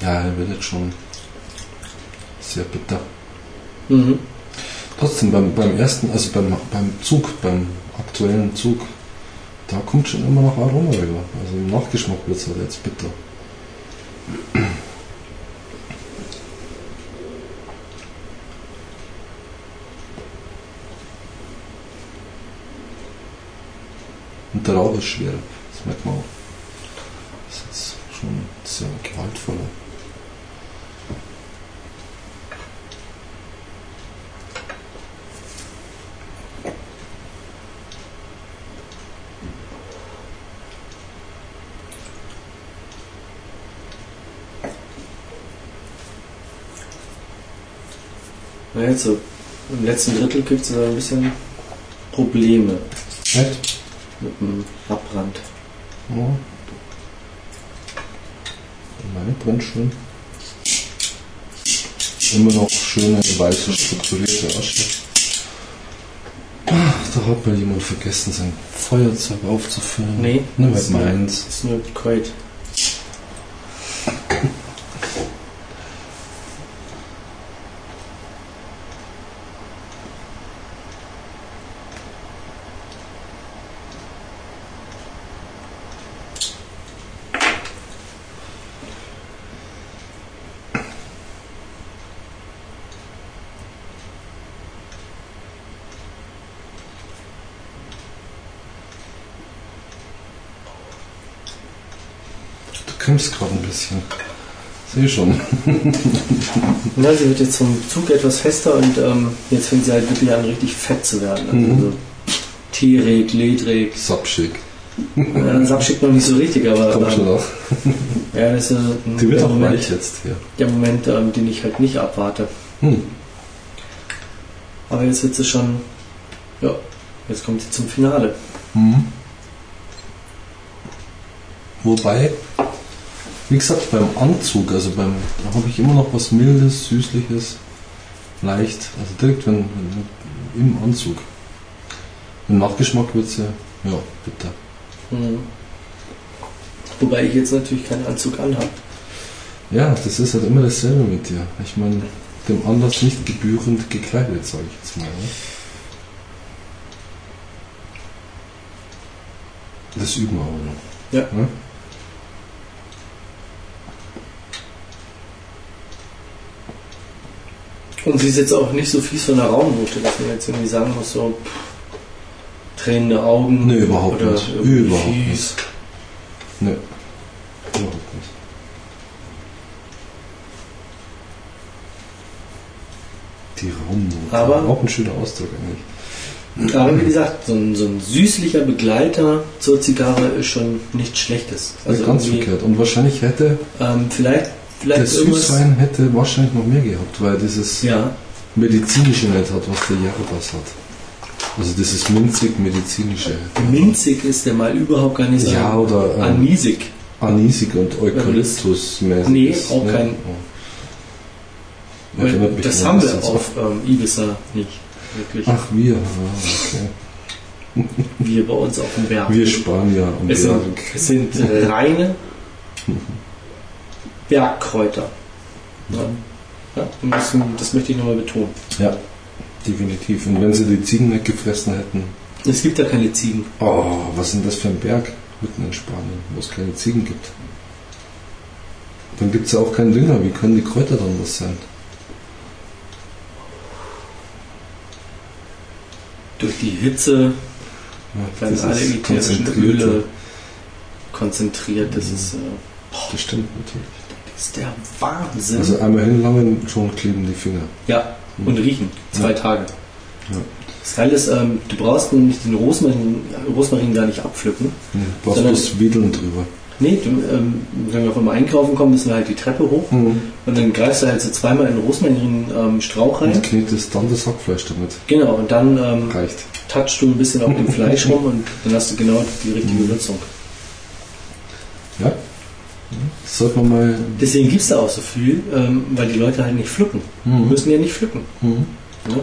Ja, er wird jetzt schon sehr bitter. Mhm. Beim, beim ersten, also beim, beim Zug, beim aktuellen Zug, da kommt schon immer noch Aroma rüber. Also im Nachgeschmack wird es halt jetzt bitter. Und der Rauch ist schwer, das merkt man auch. Das ist jetzt schon sehr gewaltvoller. So, im letzten Drittel gibt es ein bisschen Probleme Echt? mit dem Abbrand. Ja. Meine brennt schön. Immer noch schöne, weiße, strukturierte Asche. Ach, da hat mal jemand vergessen, sein Feuerzeug aufzufüllen. Nee, Nur das ist meins. Das ist nur kalt. Du kämpfst gerade ein bisschen. Sehe schon. Ja, sie wird jetzt vom Zug etwas fester und ähm, jetzt fängt sie halt wirklich an, richtig fett zu werden. Also Mhm. T-Reg, Ledreg. Sapschick. Ja, das abschickt noch nicht so richtig, aber Kommt schon ähm, noch. ja, das ist äh, Die wird der auch Moment, weich jetzt hier. der Moment ähm, den ich halt nicht abwarte. Hm. Aber jetzt wird sie schon, ja, jetzt kommt sie zum Finale. Mhm. Wobei, wie gesagt, beim Anzug, also beim, da habe ich immer noch was Mildes, Süßliches, leicht, also direkt wenn, wenn im Anzug. Im Nachgeschmack wird sie, ja, bitter. Mhm. Wobei ich jetzt natürlich keinen Anzug anhabe. Ja, das ist halt immer dasselbe mit dir. Ich meine, dem Anlass nicht gebührend gekleidet, sage ich jetzt mal. Ne? Das üben wir aber noch. Ja. Ne? Und sie ist jetzt auch nicht so fies von der Raumnote, dass man jetzt irgendwie sagen muss, so pff, tränende Augen. Nee, überhaupt oder nicht. Überhaupt fies. nicht. Ne. Überhaupt nicht. Die Raumnote. Aber- auch ein schöner Ausdruck eigentlich. Aber wie gesagt, so ein, so ein süßlicher Begleiter zur Zigarre ist schon nichts Schlechtes. Also ganz irgendwie, verkehrt. Und wahrscheinlich hätte Ähm, vielleicht, vielleicht irgendwas. Süßwein hätte wahrscheinlich noch mehr gehabt, weil dieses Ja, medizinische nicht hat, was der Jarbas hat. Also dieses minzig-medizinische. Minzig ist der mal überhaupt gar nicht so. Ja, oder, ähm, Anisig. Anisig und Eukalyptus-mäßig. Nee, auch kein- Oh. Mich das haben wir auf ähm, Ibiza nicht. Wirklich. Ach, wir. Ah, okay. Wir bei uns auf dem Berg. Wir Spanier am es, sind, es sind äh, reine Bergkräuter. Ja. Ja, das, das möchte ich nochmal betonen. Ja, definitiv. Und wenn sie die Ziegen nicht gefressen hätten. Es gibt da keine Ziegen. Oh, was denn das für ein Berg mitten in Spanien, wo es keine Ziegen gibt? Dann gibt es ja auch keinen Dünger. Wie können die Kräuter dann was sein? Durch die Hitze Ja, werden alle ätherischen Öle konzentriert. Das ist, äh, Das stimmt natürlich. Das ist der Wahnsinn. Also einmal hinlangen, schon kleben die Finger. ja, und riechen. Zwei Ja. Tage. Ja. Das Geile ist, ähm, du brauchst nämlich den Rosmarin, Rosmarin gar nicht abpflücken. Hm, Brauchst Sondern- bloß Wedeln drüber. Nee, du, ähm, wenn wir vom Einkaufen kommen, müssen wir halt die Treppe hoch Mhm. und dann greifst du halt so zweimal in den Rosmarin-Strauch rein. Und knetest dann das Hackfleisch damit. Genau, und dann ähm, Reicht. touchst du ein bisschen auf dem Fleisch rum und dann hast du genau die richtige Mhm. Würzung. Ja. Sollte man mal. Deswegen gibt es da auch so viel, ähm, weil die Leute halt nicht pflücken. Die Mhm. müssen ja nicht pflücken. Mhm. Ja?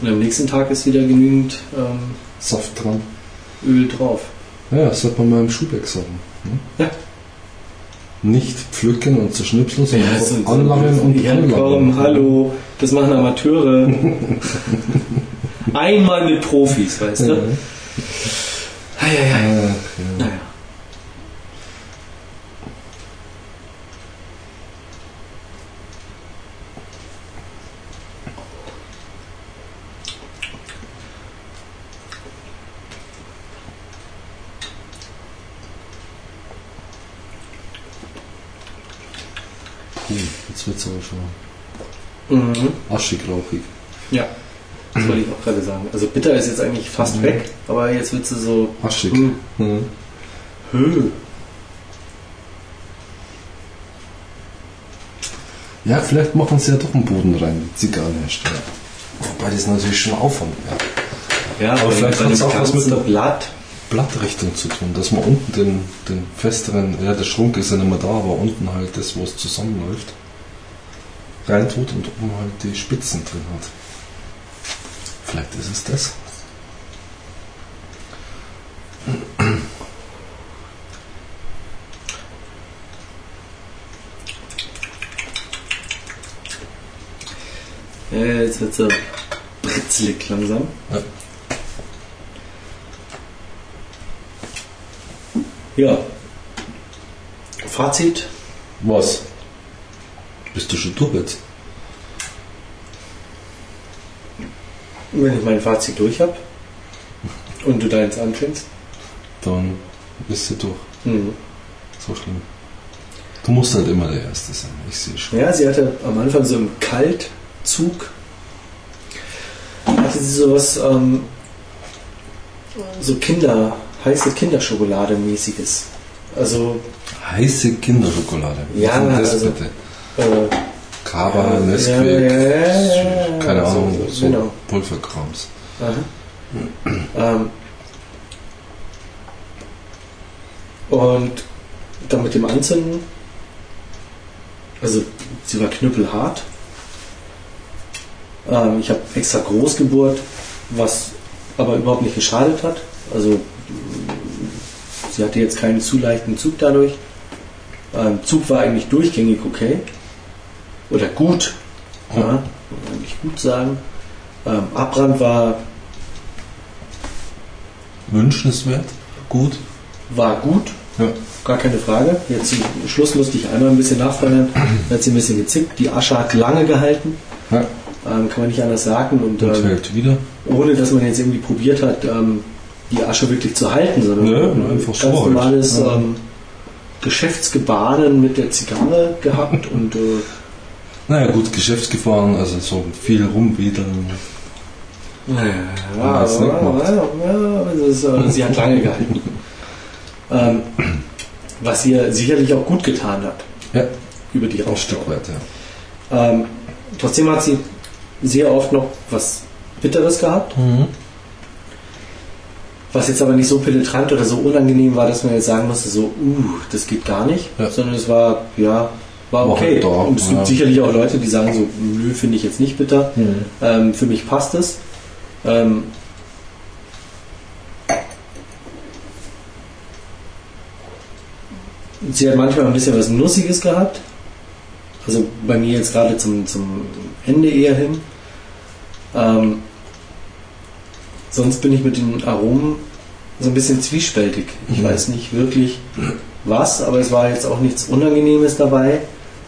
Und am nächsten Tag ist wieder genügend ähm, Saft dran. Öl drauf. Ja, das sollte man mal im Schuhbeck sagen. Ne? Ja. Nicht pflücken und zerschnipseln, sondern Ja, so- anlangen und ja, komm, hallo, das machen Amateure. Einmal mit Profis, weißt Ja. du? Ja, ja, ja. Ach, ja. Naja. Puh, jetzt wird es aber schon Mhm. aschig rauchig. Ja, das wollte ich auch gerade sagen. Also bitter ist jetzt eigentlich fast Mhm. weg, aber jetzt wird sie so. Aschig. Hm. Mhm. Höh. Ja, vielleicht machen sie ja doch einen Boden rein, die Zigarrenhersteller. Wobei das natürlich schon Aufwand wäre. Ja, Aber bei- vielleicht hat's dem auch was mit der- Blatt. Blattrichtung zu tun, dass man unten den, den festeren, ja, der Schrunk ist ja nicht mehr da, aber unten halt das, wo es zusammenläuft, reintut und oben halt die Spitzen drin hat. Vielleicht ist es das. Ja, jetzt wird sie britzlig langsam. Ja. Ja. Fazit. Was? Bist du schon durch jetzt? Wenn ich mein Fazit durch habe und du deins anfängst. Dann bist du durch. Mhm. So schlimm. Du musst halt immer der Erste sein, ich sehe schon. Ja, sie hatte am Anfang so im Kaltzug, hatte sie sowas, ähm, so Kinder, heiße Kinderschokolade mäßiges. Also, Heiße Kinderschokolade. Ja, Was das also- bitte? Äh, Kaba, ja, Nesquik, ja, keine Ahnung, so, so genau. Pulverkrams. Ähm, und dann mit dem Anzünden, also sie war knüppelhart. Ähm, ich habe extra groß gebohrt, was aber überhaupt nicht geschadet hat. Also sie hatte jetzt keinen zu leichten Zug dadurch. Ähm, Zug war eigentlich durchgängig okay. Oder gut. Ja, man nicht gut sagen. Ähm, Abbrand war Wünschenswert, gut. war gut, Ja. gar keine Frage. Jetzt zum Schluss musste ich einmal ein bisschen nachfeuern, hat sie ein bisschen gezickt. Die Asche hat lange gehalten, ja. ähm, kann man nicht anders sagen. Und Und ähm, wieder. ohne dass man jetzt irgendwie probiert hat, ähm, die Asche wirklich zu halten, sondern ein einfach ganz so halt. normales Ja. ähm, Geschäftsgebaren mit der Zigarre gehabt und äh, Naja gut, Geschäftsgefahren, also so viel rumwedeln. ja, Ja, ja, ja, sie hat lange gehalten. ähm, was ihr sicherlich auch gut getan hat Ja, über die ein. Stück weit, ja. Ähm, trotzdem hat sie sehr oft noch, was Bitteres gehabt. Mhm. Was jetzt aber nicht so penetrant oder so unangenehm war, dass man jetzt sagen musste, so, uh, das geht gar nicht. Ja. Sondern es war, ja, war War okay. da, Und es gibt ja. sicherlich auch Leute, die sagen so, nö, finde ich jetzt nicht bitter. Mhm. Ähm, für mich passt es. Ähm, sie hat manchmal ein bisschen was Nussiges gehabt. Also bei mir jetzt gerade zum, zum Ende eher hin. Ähm, sonst bin ich mit den Aromen so ein bisschen zwiespältig. Ich Mhm. weiß nicht wirklich was, aber es war jetzt auch nichts Unangenehmes dabei.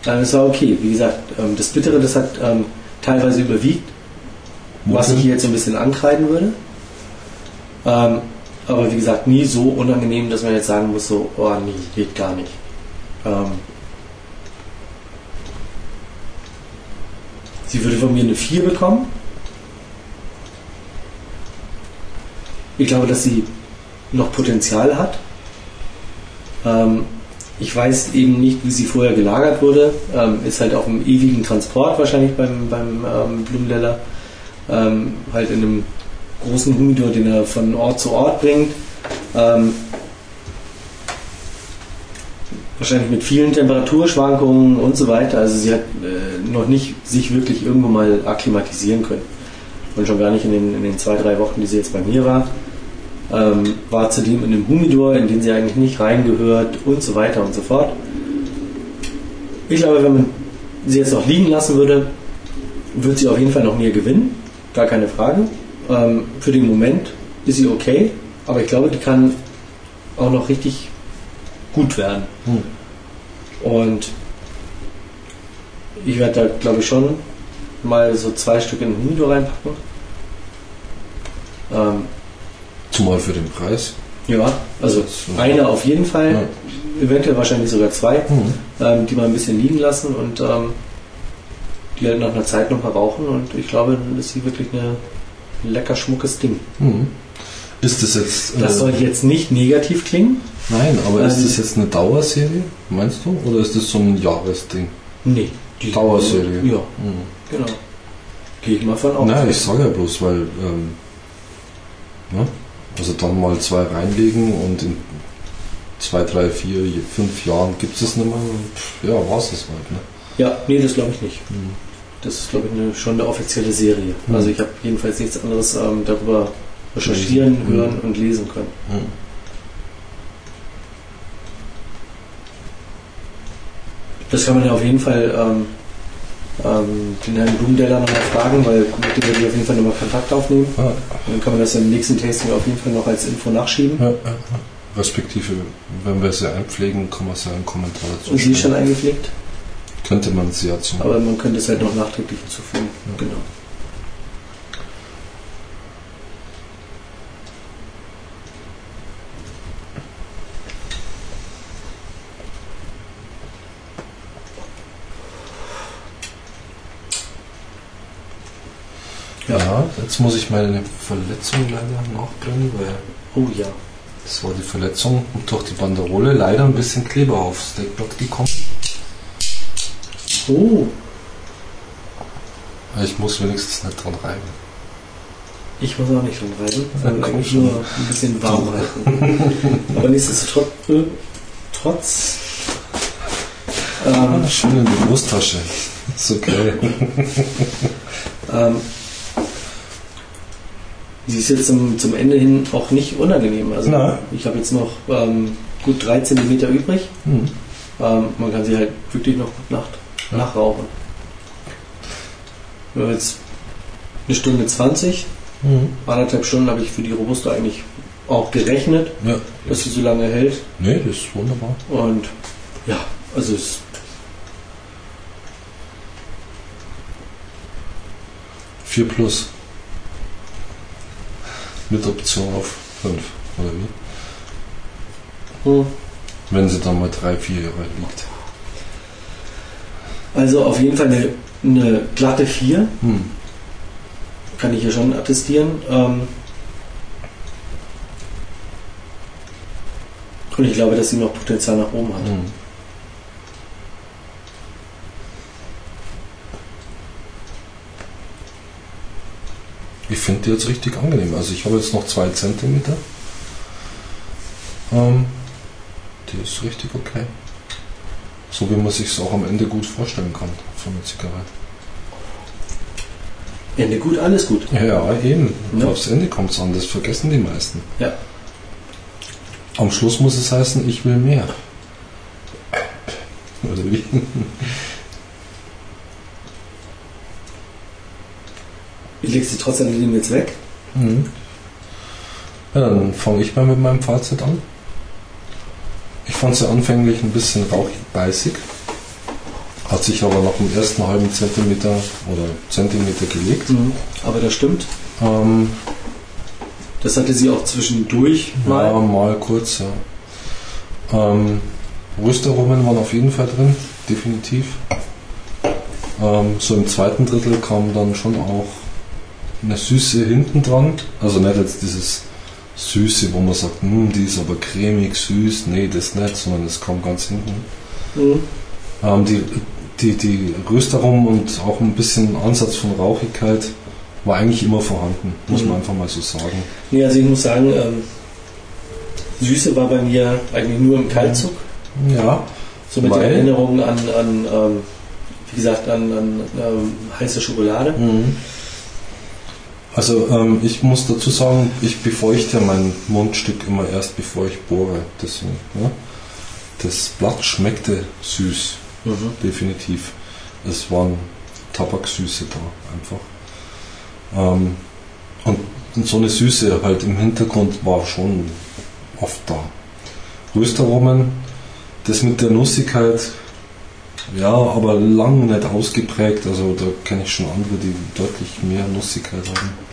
Ähm, es war okay. Wie gesagt, ähm, das Bittere, das hat ähm, teilweise überwiegt, was ich hier jetzt so ein bisschen ankreiden würde. Ähm, aber wie gesagt, nie so unangenehm, dass man jetzt sagen muss, so, oh nee, geht gar nicht. Sie würde von mir eine 4 bekommen. Ich glaube, dass sie noch Potenzial hat. Ähm, ich weiß eben nicht, wie sie vorher gelagert wurde. Ähm, ist halt auf einem ewigen Transport wahrscheinlich beim, beim ähm, Blumenleller. Ähm, halt in einem großen Humidor, den er von Ort zu Ort bringt. Ähm, wahrscheinlich mit vielen Temperaturschwankungen und so weiter. Also sie hat äh, noch nicht sich wirklich irgendwo mal akklimatisieren können. Und schon gar nicht in den, in den zwei, drei Wochen, die sie jetzt bei mir war. Ähm, war zudem in einem Humidor, in den sie eigentlich nicht reingehört und so weiter und so fort. Ich glaube, wenn man sie jetzt noch liegen lassen würde, wird sie auf jeden Fall noch mehr gewinnen. Gar keine Frage. Ähm, für den Moment ist sie okay, aber ich glaube, die kann auch noch richtig gut werden. Hm. Und ich werde da, glaube ich, schon mal so zwei Stück in den Humidor reinpacken. Ähm, Zumal für den Preis. ja, also Das- eine auf jeden Fall, Ja. eventuell wahrscheinlich sogar zwei, Mhm. ähm, die mal ein bisschen liegen lassen und ähm, die halt nach einer Zeit noch mal rauchen und ich glaube, dann ist sie wirklich eine ein lecker schmuckes Ding. Mhm. Ist das jetzt. Das äh, soll jetzt nicht negativ klingen. nein, aber ist Ähm, das jetzt eine Dauerserie, meinst du? Oder ist das so ein Jahresding? Nee. Die, Dauerserie. Ja, Mhm. genau. Gehe ich mal von aus. Nein, ich sage ja bloß, weil. Ähm, ne? Also dann mal zwei reinlegen und in zwei, drei, vier, fünf Jahren gibt es es nicht mehr. Und, pff, ja, war es das halt. Ne? Ja, nee, das glaube ich nicht. Mhm. Das ist, glaube ich, eine, schon eine offizielle Serie. Mhm. Also ich habe jedenfalls nichts anderes ähm, darüber recherchieren, Lesen. hören und lesen können. Mhm. Das kann man ja auf jeden Fall ähm, ähm, den Herrn Blumendeller nochmal fragen, weil mit dem werde ich auf jeden Fall nochmal Kontakt aufnehmen. Ja, dann kann man das im nächsten Tasting auf jeden Fall noch als Info nachschieben. ja, ja. Respektive, wenn wir sie einpflegen, kann man es ja einen Kommentar dazu Und sie ist schon eingepflegt, Könnte man sie ja zum. aber man könnte es halt noch nachträglich hinzufügen. Genau. Ja, jetzt muss ich meine Verletzung leider nachbringen, weil Oh ja. das war die Verletzung durch die Banderole. Leider ein bisschen Kleber aufs Steakblock gekommen. Oh, Ich muss wenigstens nicht dran reiben. ich muss auch nicht dran reiben. Komm eigentlich nur ein bisschen warm halten. aber nichtsdestotrotz, trotz, ähm, Ah, schön in die Brusttasche. Ist okay. Ähm, sie ist jetzt zum, zum Ende hin auch nicht unangenehm. Also Nein. ich habe jetzt noch ähm, gut 3 cm übrig. Hm. Ähm, man kann sie halt wirklich noch gut Nacht Ja. nachrauchen. Wir haben jetzt eine Stunde 20, Hm. anderthalb Stunden habe ich für die Robusta eigentlich auch gerechnet, Ja. dass sie so lange hält. Nee, das ist wunderbar. Und ja, also es 4 plus. Mit Option auf 5, oder wie? hm, Wenn sie dann mal 3, 4 Jahre liegt. also auf jeden Fall eine, eine glatte 4. Hm. kann ich hier schon attestieren. Ähm und ich glaube, dass sie noch Potenzial nach oben hat. Hm. Ich finde die jetzt richtig angenehm. Also ich habe jetzt noch zwei Zentimeter. Ähm, die ist richtig okay. So wie man sich es auch am Ende gut vorstellen kann von der Zigarette. Ende gut, alles gut. Ja, eben. Ja. Aufs Ende kommt es an, das vergessen die meisten. Ja. Am Schluss muss es heißen, ich will mehr. Oder wie? Ich lege sie trotz alledem jetzt weg. Mhm. Ja, dann fange ich mal mit meinem Fazit an. Ich fand sie anfänglich ein bisschen rauchig beißig, hat sich aber nach dem ersten halben Zentimeter oder Zentimeter gelegt. Aber das stimmt. Ähm, Das hatte sie auch zwischendurch mal. Ja, mal. mal kurz, ja. Ähm, Röstaromen waren auf jeden Fall drin, definitiv. Ähm, so im zweiten Drittel kam dann schon auch eine Süße hinten dran. Also nicht jetzt dieses Süße, wo man sagt, hm, die ist aber cremig, süß. Nee, das nicht, sondern das kam ganz hinten. Mhm. Ähm, die, die, die Röstaromen und auch ein bisschen Ansatz von Rauchigkeit war eigentlich immer vorhanden, muss Mhm. man einfach mal so sagen. Nee, also ich muss sagen, ähm, Süße war bei mir eigentlich nur im Kaltzug. Ja, So mit der Weil? Erinnerung an, an ähm, wie gesagt, an, an ähm, heiße Schokolade. Mhm. Also ähm, ich muss dazu sagen, ich befeuchte mein Mundstück immer erst bevor ich bohre. Deswegen, ja. Das Blatt schmeckte süß, Mhm. definitiv. Es waren Tabaksüße da einfach. Ähm, und, und so eine Süße halt im Hintergrund war schon oft da. Röstaromen, das mit der Nussigkeit, ja, aber lang nicht ausgeprägt. Also da kenne ich schon andere, die deutlich mehr Nussigkeit haben.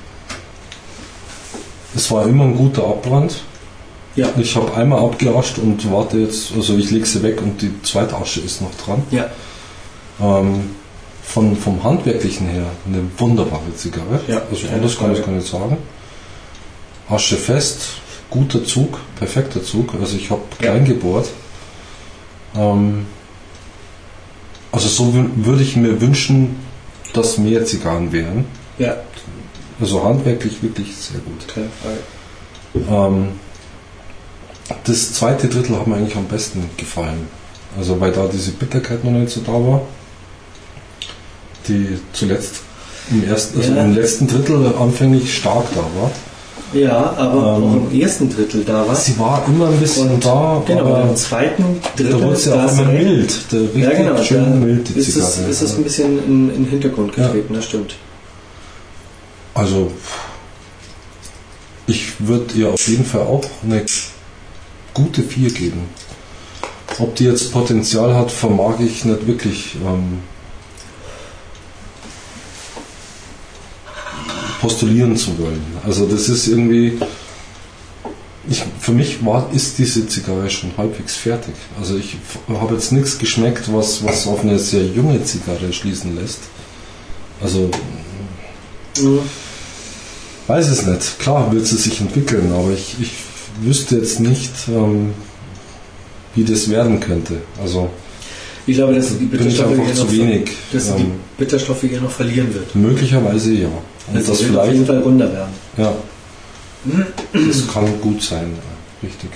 Es war immer ein guter Abbrand. Ja. Ich habe einmal abgeascht und warte jetzt, also ich lege sie weg und die zweite Asche ist noch dran. Ja. Ähm, von, vom Handwerklichen her eine wunderbare Zigarre. Ja, also anders kann ich gar nicht sagen. Asche fest, guter Zug, perfekter Zug. Also ich habe Ja. klein gebohrt. Ähm, also so wü- würde ich mir wünschen, dass mehr Zigarren wären. Ja, Also handwerklich wirklich sehr gut. Frage. Ähm, das zweite Drittel hat mir eigentlich am besten gefallen. Also weil da diese Bitterkeit noch nicht so da war. Die zuletzt im ersten, also Ja. im letzten Drittel anfänglich stark da war. Ja, aber Ähm, auch im ersten Drittel da war. Sie war immer ein bisschen Und da, Genau, aber im zweiten da Drittel wurde sie da auch immer mild. Der richtig Ja, genau. Da schön mild, die ist, es, Zigarre. ist es ein bisschen in, in den Hintergrund Ja. getreten, das stimmt. Also, ich würde ihr auf jeden Fall auch eine gute 4 geben. Ob die jetzt Potenzial hat, vermag ich nicht wirklich ähm, postulieren zu wollen. Also das ist irgendwie, ich, für mich war, ist diese Zigarre schon halbwegs fertig. Also ich habe jetzt nichts geschmeckt, was, was auf eine sehr junge Zigarre schließen lässt. Also Mhm. Weiß es nicht. Klar wird sie sich entwickeln, aber ich, ich wüsste jetzt nicht, ähm, wie das werden könnte. Also Ich glaube, dass die Bitterstoffe einfach zu noch, wenig. dass Ähm, die Bitterstoffe hier noch verlieren wird. möglicherweise ja. Und Also das wird auf jeden vielleicht, Fall runder werden. ja, das kann gut sein, richtig.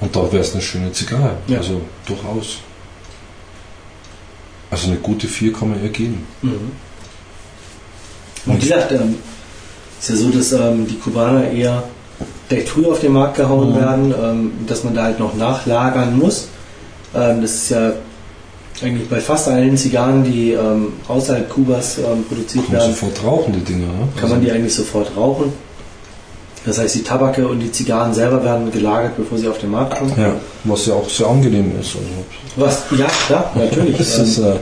Und da wäre es eine schöne Zigarre. Ja. Also durchaus. Also eine gute 4 kann man ihr geben. Mhm. Und wie gesagt, ähm, ist ja so, dass ähm, die Kubaner eher recht früh auf den Markt gehauen Mhm. werden, ähm, dass man da halt noch nachlagern muss. Ähm, das ist ja eigentlich bei fast allen Zigarren, die ähm, außerhalb Kubas ähm, produziert Kann werden, sofort rauchen, die Dinger. Ne? kann man die eigentlich sofort rauchen. Das heißt, die Tabake und die Zigarren selber werden gelagert, bevor sie auf den Markt kommen. ja, was ja auch sehr angenehm ist. Also, Was, ja, klar, natürlich. das ist, äh,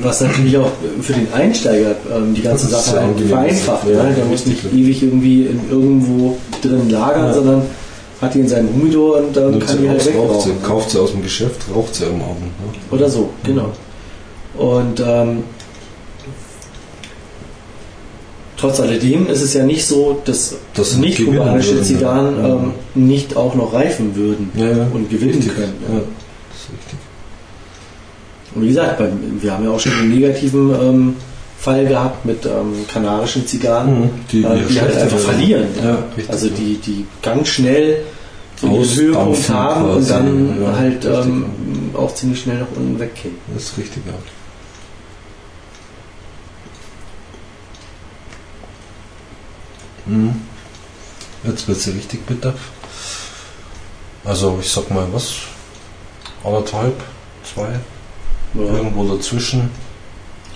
Was natürlich auch für den Einsteiger ähm, die ganze Das Sache halt vereinfacht. Ja, ne? Der muss nicht ewig irgendwie in irgendwo drin lagern, Ja. sondern hat die in seinem Humidor und ähm, Nimmt kann die halt wegrauchen. kauft sie aus dem Geschäft, raucht sie am Abend. Ne? Oder so, genau. Und ähm, trotz alledem ist es ja nicht so, dass sie nicht kubanische Zigarren ähm, nicht auch noch reifen würden Ja, ja. und gewinnen Richtig. können. Ja, Ja. das ist richtig. Und wie gesagt, wir haben ja auch schon die negativen ähm, Fall gehabt mit ähm, kanarischen Zigarren, Mhm, die- äh, die halt einfach verlieren. Ja, richtig, also die, die ganz schnell Ausdampfen Höhepunkt haben und dann ja, halt richtig, ähm, auch ziemlich schnell nach unten weggehen. Das ist richtig, ja. Mhm. Jetzt wird sie richtig bitter. Also ich sag mal was, anderthalb, zwei, Ja. irgendwo dazwischen.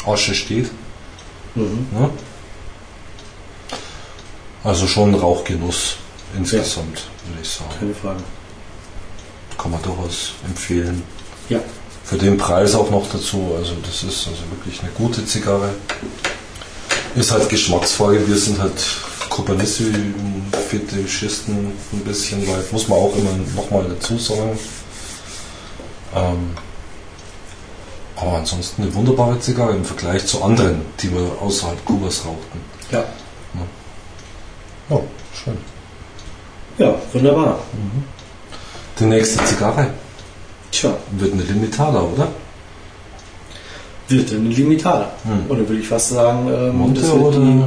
Asche steht. Mhm. Ne? Also schon Rauchgenuss insgesamt, würde ich sagen. Keine Frage. Kann man durchaus empfehlen. Ja. Für den Preis auch noch dazu. Also das ist also wirklich eine gute Zigarre. Ist halt Geschmacksfrage. Wir sind halt Kopanissi-Fetischisten ein bisschen, weil muss man auch immer nochmal dazu sagen. Ähm, aber ansonsten eine wunderbare Zigarre im Vergleich zu anderen, die wir außerhalb Kubas rauchten. Ja. Ja, schön. Ja, wunderbar. Die nächste Zigarre Tja, wird eine Limitada, oder? wird eine Limitada. Hm. Oder würde ich fast sagen, ähm, Monte das wird oder die,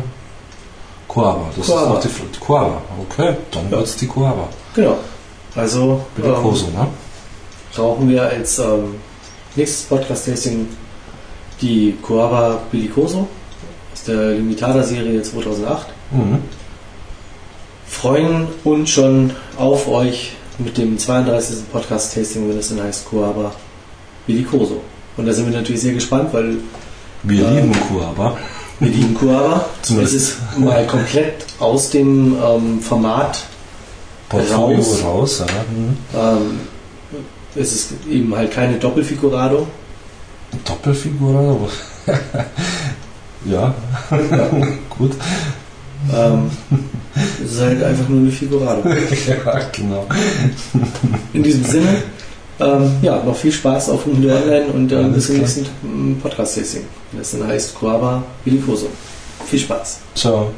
Coava? Das Coava. ist auch die Fl- Coava. Okay, dann Ja. wird's die Coava. Genau. Also ähm, Bellicoso, ne? rauchen wir als ähm, nächstes Podcast-Tasting die Coava Bellicoso aus der Limitada-Serie 2008. Mhm. Freuen uns schon auf euch mit dem 32. Podcast-Tasting, wenn es dann heißt Coava Bellicoso. Und da sind wir natürlich sehr gespannt, weil Wir Ähm, lieben Coava. wir lieben Coava. Es ist mal komplett aus dem ähm, Format Portfolio raus. raus. ja. Mhm. Ähm, es ist eben halt keine Doppelfigurado. Doppelfigur oder was? ja, gut. Ähm, es ist halt einfach nur eine Figurado. ja, genau. In diesem Sinne, ähm, ja, noch viel Spaß auf Hunde Online und ähm, bis zum nächsten ähm, Podcast-Tasting. Das dann heißt Coava Bellicoso. Viel Spaß. Ciao.